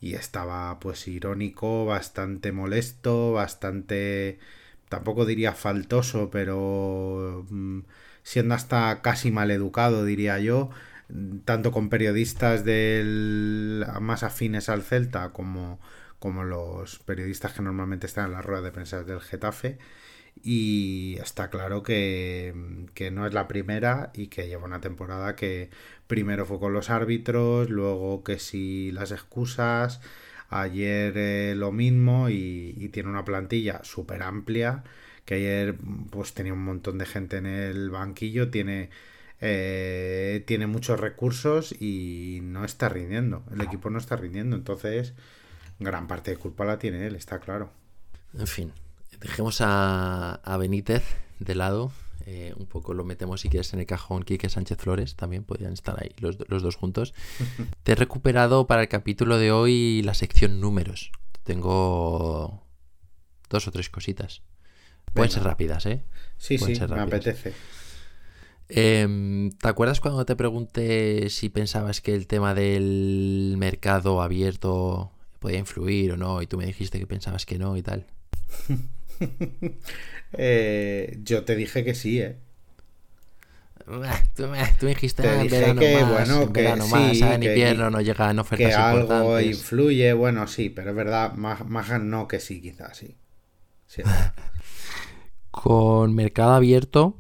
estaba pues irónico, bastante molesto, bastante, tampoco diría faltoso, pero mm, siendo hasta casi maleducado, diría yo, tanto con periodistas más afines al Celta como, como los periodistas que normalmente están en la rueda de prensa del Getafe y está claro que, que, no es la primera y que lleva una temporada que primero fue con los árbitros, luego que si las excusas, ayer eh, lo mismo y, y, tiene una plantilla súper amplia que ayer pues tenía un montón de gente en el banquillo, tiene, eh, tiene muchos recursos y no está rindiendo, el equipo no está rindiendo, entonces gran parte de culpa la tiene él, está claro. En fin, Dejemos a, a Benítez de lado. Eh, un poco lo metemos si quieres en el cajón Quique Sánchez Flores, también podrían estar ahí los, los dos juntos. (laughs) Te he recuperado para el capítulo de hoy la sección números. Tengo dos o tres cositas. Pueden ser rápidas, ¿eh? Sí, Pueden sí, me apetece. Eh, ¿Te acuerdas cuando te pregunté si pensabas que el tema del mercado abierto podía influir o no? Y tú me dijiste que pensabas que no y tal. (laughs) (laughs) eh, yo te dije que sí, ¿eh? Tú, tú dijiste Te ah, en dije verano que, más, bueno, en que sí, más, en que- invierno no llegan ofertas que algo importantes. influye, bueno, sí, pero es verdad, más, más no que sí, quizás, sí. (laughs) Con mercado abierto,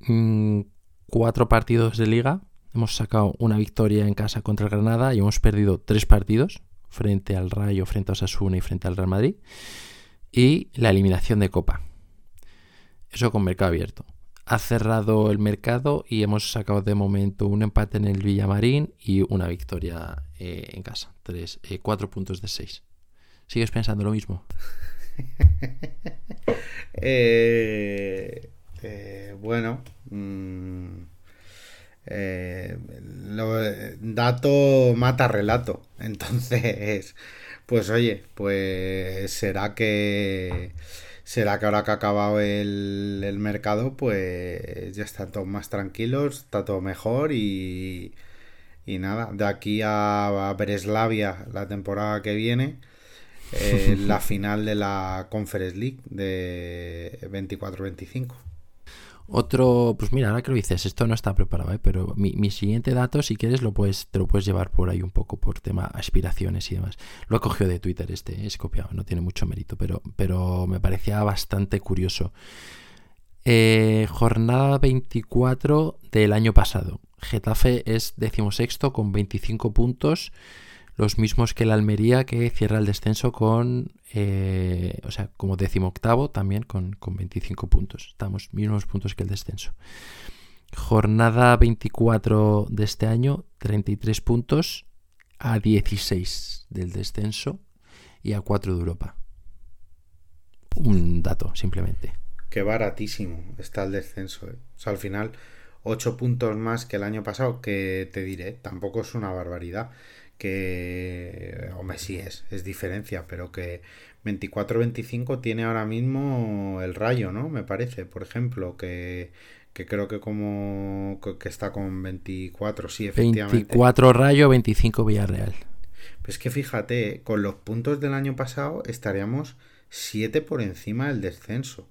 mm, cuatro partidos de liga. Hemos sacado una victoria en casa contra el Granada y hemos perdido tres partidos frente al Rayo, frente a Osasuna y frente al Real Madrid. Y la eliminación de Copa. Eso con mercado abierto. Ha cerrado el mercado y hemos sacado de momento un empate en el Villamarín y una victoria eh, en casa. Tres, eh, cuatro puntos de seis. ¿Sigues pensando lo mismo? (laughs) Eh, bueno, mm, lo- dato mata relato. (laughs) Entonces, pues oye, pues será que será que ahora que ha acabado el, el mercado, pues ya están todos más tranquilos, está todo mejor y, y nada, de aquí a, a Breslavia la temporada que viene eh, (laughs) la final de la Conference League de 24-25. Otro, pues mira, ahora que lo dices, esto no está preparado, ¿eh? pero mi, mi siguiente dato, si quieres, lo puedes, te lo puedes llevar por ahí un poco por tema aspiraciones y demás. Lo he cogido de Twitter este, es copiado, no tiene mucho mérito, pero, pero me parecía bastante curioso. Eh, jornada 24 del año pasado. Getafe es decimosexto con 25 puntos, los mismos que el Almería que cierra el descenso con, eh, o sea, como decimoctavo también con, con 25 puntos. Estamos mismos puntos que el descenso. Jornada 24 de este año, 33 puntos a 16 del descenso y a 4 de Europa. Un dato, simplemente. Qué baratísimo está el descenso. ¿eh? O sea, al final, 8 puntos más que el año pasado, que te diré, tampoco es una barbaridad. Que, hombre, sí es, es diferencia, pero que 24-25 tiene ahora mismo el rayo, ¿no? Me parece, por ejemplo, que, que creo que como que está con 24, sí, efectivamente. 24 Rayo, 25 Villarreal. Pues que fíjate, con los puntos del año pasado estaríamos 7 por encima del descenso.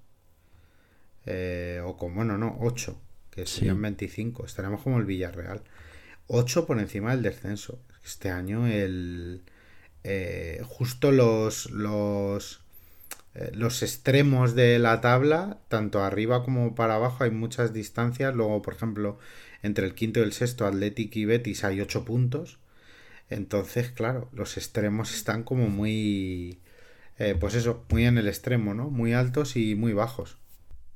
Eh, o con, bueno, no, 8, que Sí. serían 25. Estaríamos como el Villarreal. 8 por encima del descenso. Este año el... eh, justo los... los eh, los extremos de la tabla, tanto arriba como para abajo, hay muchas distancias. Luego, por ejemplo, entre el quinto y el sexto, Athletic y Betis, hay 8 puntos. Entonces, claro, los extremos están como muy, eh, pues eso, muy en el extremo, ¿no? Muy altos y muy bajos.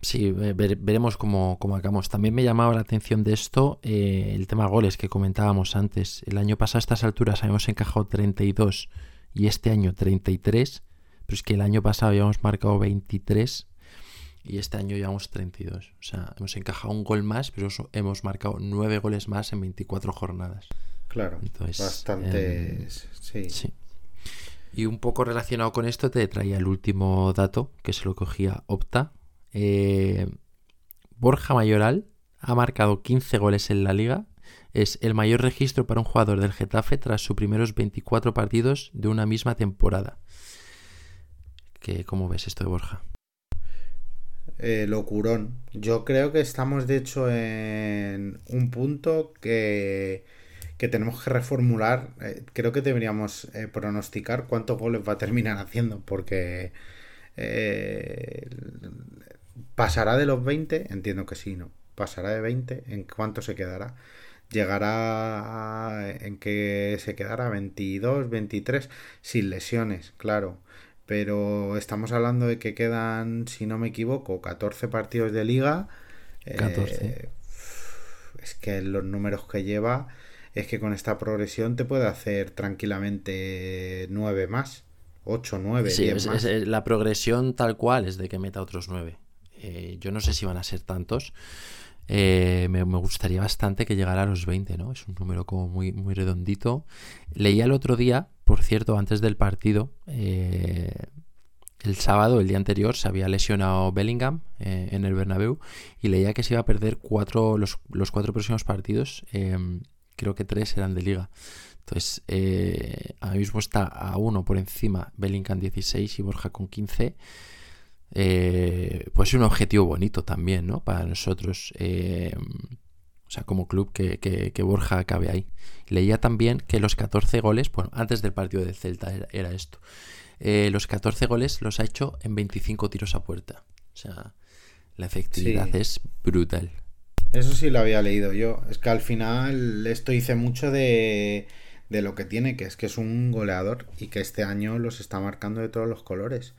Sí, ver- veremos cómo, cómo acabamos. También me llamaba la atención de esto eh, el tema goles que comentábamos antes. El año pasado a estas alturas habíamos encajado 32 y este año 33, pero es que el año pasado habíamos marcado 23 y este año llevamos 32. O sea, hemos encajado un gol más, pero hemos marcado 9 goles más en 24 jornadas. Claro, Entonces, bastantes, sí. Sí. Y un poco relacionado con esto te traía el último dato que se lo cogía Opta. Eh, Borja Mayoral ha marcado 15 goles en la liga. Es el mayor registro para un jugador del Getafe tras sus primeros 24 partidos de una misma temporada. ¿Qué, ¿Cómo ves esto de Borja? Eh, locurón. Yo creo que estamos, de hecho, en un punto que, que tenemos que reformular. Eh, creo que deberíamos pronosticar cuántos goles va a terminar haciendo, porque pasará de los 20, entiendo que sí, ¿no? Pasará de 20, ¿en cuánto se quedará? Llegará a- en que se quedará 22, 23, sin lesiones, claro. Pero estamos hablando de que quedan, si no me equivoco, 14 partidos de liga. Eh, 14. es que los números que lleva, es que con esta progresión te puede hacer tranquilamente 9 más. 8, 9, Sí, 10 es- más. es- la progresión tal cual es de que meta otros 9. Yo no sé si van a ser tantos. Eh, me, gustaría bastante que llegara a los 20, ¿no? Es un número como muy, muy redondito. Leía el otro día, por cierto, antes del partido, eh, el sábado, el día anterior, se había lesionado Bellingham eh, en el Bernabéu y leía que se iba a perder cuatro, los, los cuatro próximos partidos. eh, creo que tres eran de liga. Entonces, eh, ahora mismo está a uno por encima Bellingham 16 y Borja con 15. Eh, pues es un objetivo bonito también, ¿no? Para nosotros. Eh, sea, como club que, que, Borja acabe ahí. Leía también que los 14 goles, bueno, antes del partido del Celta era, esto. Eh, los 14 goles los ha hecho en 25 tiros a puerta. O sea, la efectividad es brutal. Eso sí lo había leído yo. Es que al final esto dice mucho de, de lo que tiene, que es que es un goleador y que este año los está marcando de todos los colores.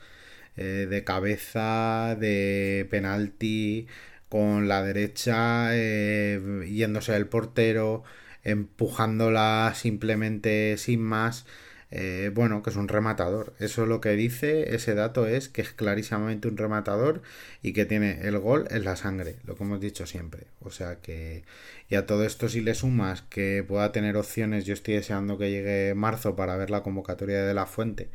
Eh, de cabeza, de penalti, con la derecha, eh, yéndose del portero, empujándola simplemente sin más. Eh, bueno, que es un rematador. Eso lo que dice, ese dato es que es clarísimamente un rematador y que tiene el gol en la sangre, lo que hemos dicho siempre. O sea que, y a todo esto si le sumas que pueda tener opciones, yo estoy deseando que llegue marzo para ver la convocatoria de la fuente,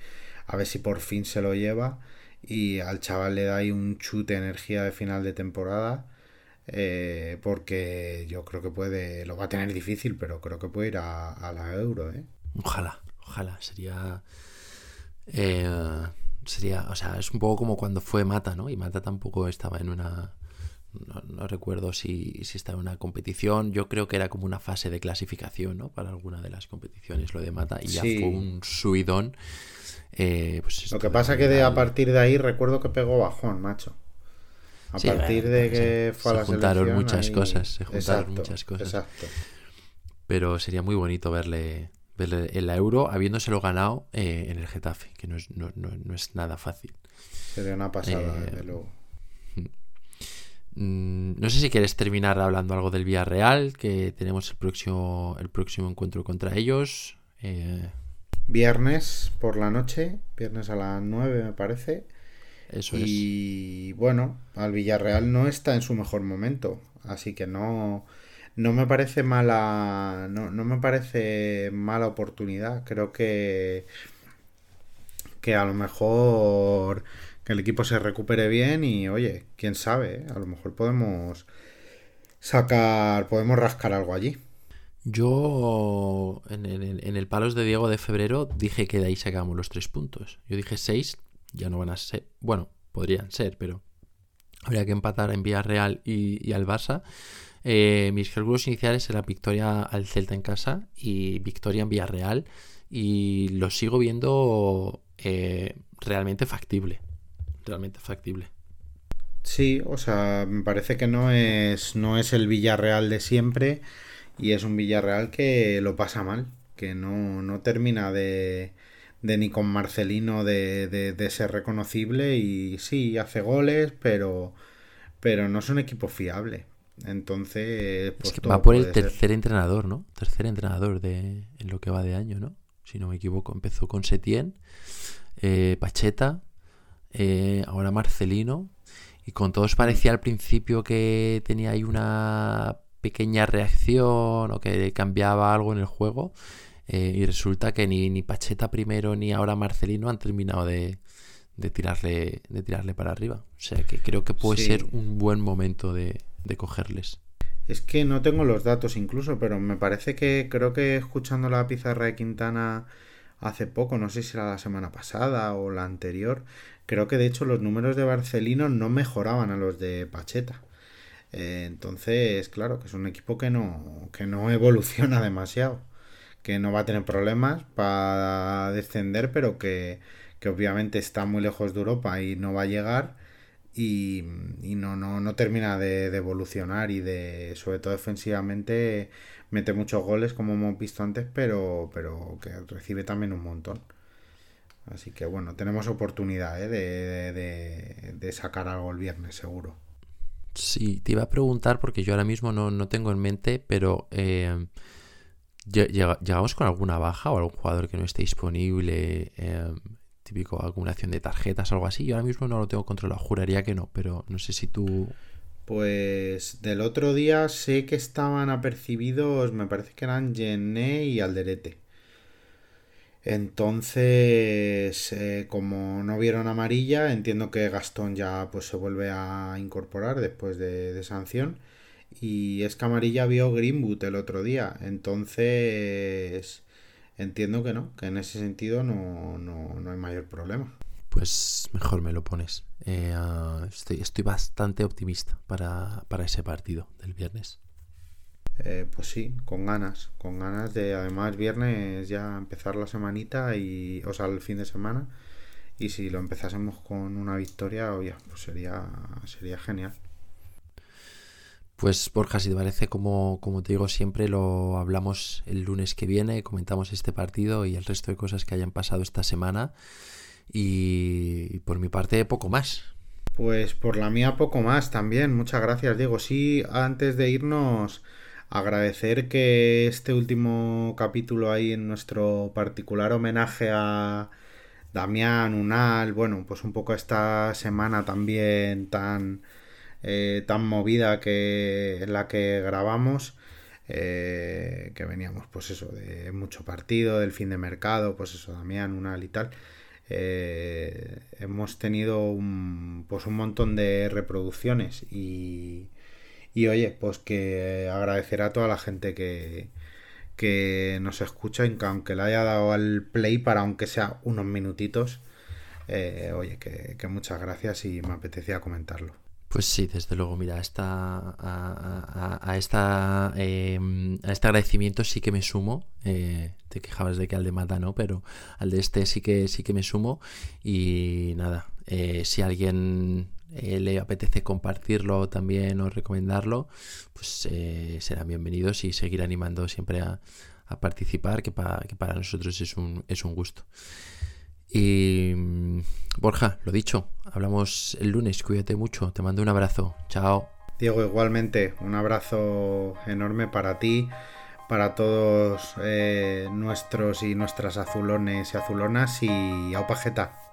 a ver si por fin se lo lleva y al chaval le da ahí un chute de energía de final de temporada. Eh, porque yo creo que puede, lo va a tener difícil, pero creo que puede ir a, a la euro, ¿eh? Ojalá, ojalá, sería... Eh, sería, o sea, es un poco como cuando fue Mata, ¿no? Y Mata tampoco estaba en una... No, recuerdo si, si, estaba en una competición, yo creo que era como una fase de clasificación, ¿no? Para alguna de las competiciones, lo de Mata, y ya fue un subidón. Eh, pues lo que pasa que de, a partir de ahí recuerdo que pegó bajón, macho. A partir de que fue a la juntaron muchas cosas, se juntaron muchas cosas. Exacto. Pero sería muy bonito verle el euro habiéndoselo ganado eh, en el Getafe, que no es, no, no, es nada fácil. Sería una pasada, eh, desde luego. Mm, no sé si quieres terminar hablando algo del Villarreal, que tenemos el próximo, el próximo encuentro contra ellos. Eh, viernes por la noche, viernes a las 9 me parece. Eso y bueno, al Villarreal no está en su mejor momento, así que no no me parece mala no, no me parece mala oportunidad creo que que a lo mejor que el equipo se recupere bien y oye quién sabe ¿eh? a lo mejor podemos sacar podemos rascar algo allí yo en, en el palos de Diego de febrero dije que de ahí sacamos los tres puntos yo dije seis ya no van a ser bueno podrían ser pero habría que empatar en Villarreal y, y al Barça eh, mis cálculos iniciales eran victoria al Celta en casa y victoria en Villarreal y lo sigo viendo eh, realmente factible. Realmente factible. Sí, o sea, me parece que no es, no es el Villarreal de siempre y es un Villarreal que lo pasa mal, que no, no termina de, de ni con Marcelino de, de, de, ser reconocible y sí, hace goles, pero, pero no es un equipo fiable. Entonces, pues va por el tercer entrenador, ¿no? Tercer entrenador de, en lo que va de año, ¿no? Si no me equivoco, empezó con Setien, eh, Pacheta, eh, ahora Marcelino, y con todos parecía al principio que tenía ahí una pequeña reacción o que cambiaba algo en el juego, eh, y resulta que ni, ni Pacheta primero ni ahora Marcelino han terminado de, de tirarle, de tirarle para arriba. O sea que creo que puede ser un buen momento de, de cogerles. Es que no tengo los datos incluso, pero me parece que creo que escuchando la pizarra de Quintana hace poco, no sé si era la semana pasada o la anterior, creo que de hecho los números de Barcelino no mejoraban a los de Pacheta. Eh, entonces, claro, que es un equipo que no, que no (laughs) evoluciona demasiado, que no va a tener problemas para descender, pero que, que obviamente está muy lejos de Europa y no va a llegar y, no, no, no termina de, evolucionar y de, sobre todo defensivamente, mete muchos goles como hemos visto antes, pero, pero que recibe también un montón. Así que bueno, tenemos oportunidad ¿eh? de, de, sacar algo el viernes, seguro. Sí, te iba a preguntar porque yo ahora mismo no, no tengo en mente, pero eh, ¿llegamos con alguna baja o algún jugador que no esté disponible? Eh, típico acumulación de tarjetas o algo así. Yo ahora mismo no lo tengo controlado, juraría que no, pero no sé si tú... Pues del otro día sé que estaban apercibidos, me parece que eran Gené y Alderete. Entonces, eh, como no vieron amarilla, entiendo que Gastón ya pues se vuelve a incorporar después de, de sanción. Y es que amarilla vio Greenwood el otro día. Entonces, entiendo que no, que en ese sentido no, no, hay mayor problema. Pues mejor me lo pones. Eh, ah, estoy, estoy bastante optimista para, ese partido del viernes. Eh, pues sí, con ganas, con ganas de además viernes ya empezar la semanita y, o sea, el fin de semana. Y si lo empezásemos con una victoria, oye, pues sería, sería genial. Pues Borja, si te parece, como, como te digo siempre, lo hablamos el lunes que viene, comentamos este partido y el resto de cosas que hayan pasado esta semana. Y, por mi parte, poco más. Pues por la mía, poco más también. Muchas gracias, Diego. Sí, antes de irnos, agradecer que este último capítulo ahí en nuestro particular homenaje a Damián, Unal, bueno, pues un poco esta semana también tan, eh, tan movida que en la que grabamos, eh, que veníamos pues eso, de mucho partido, del fin de mercado, pues eso, Damián, Unal y tal. Eh, hemos tenido pues un montón de reproducciones y, y oye, pues que agradecer a toda la gente que, que nos escucha, aunque le haya dado al play para aunque sea unos minutitos. Eh, oye, que, muchas gracias y me apetecía comentarlo. Pues sí, desde luego, mira, a, esta, a, esta, em, a este agradecimiento sí que me sumo. Eh, te quejabas de que al de Mata no, pero al de este sí que sí que me sumo. Y nada, eh, si alguien eh, le apetece compartirlo también o recomendarlo, pues eh, serán bienvenidos y seguir animando siempre a, participar, que, que, para nosotros es un, es un gusto. Y mm, Borja, lo dicho, hablamos el lunes, cuídate mucho, te mando un abrazo, chao. Diego, igualmente, un abrazo enorme para ti, para todos eh, nuestros y nuestras azulones y azulonas y a Opajeta.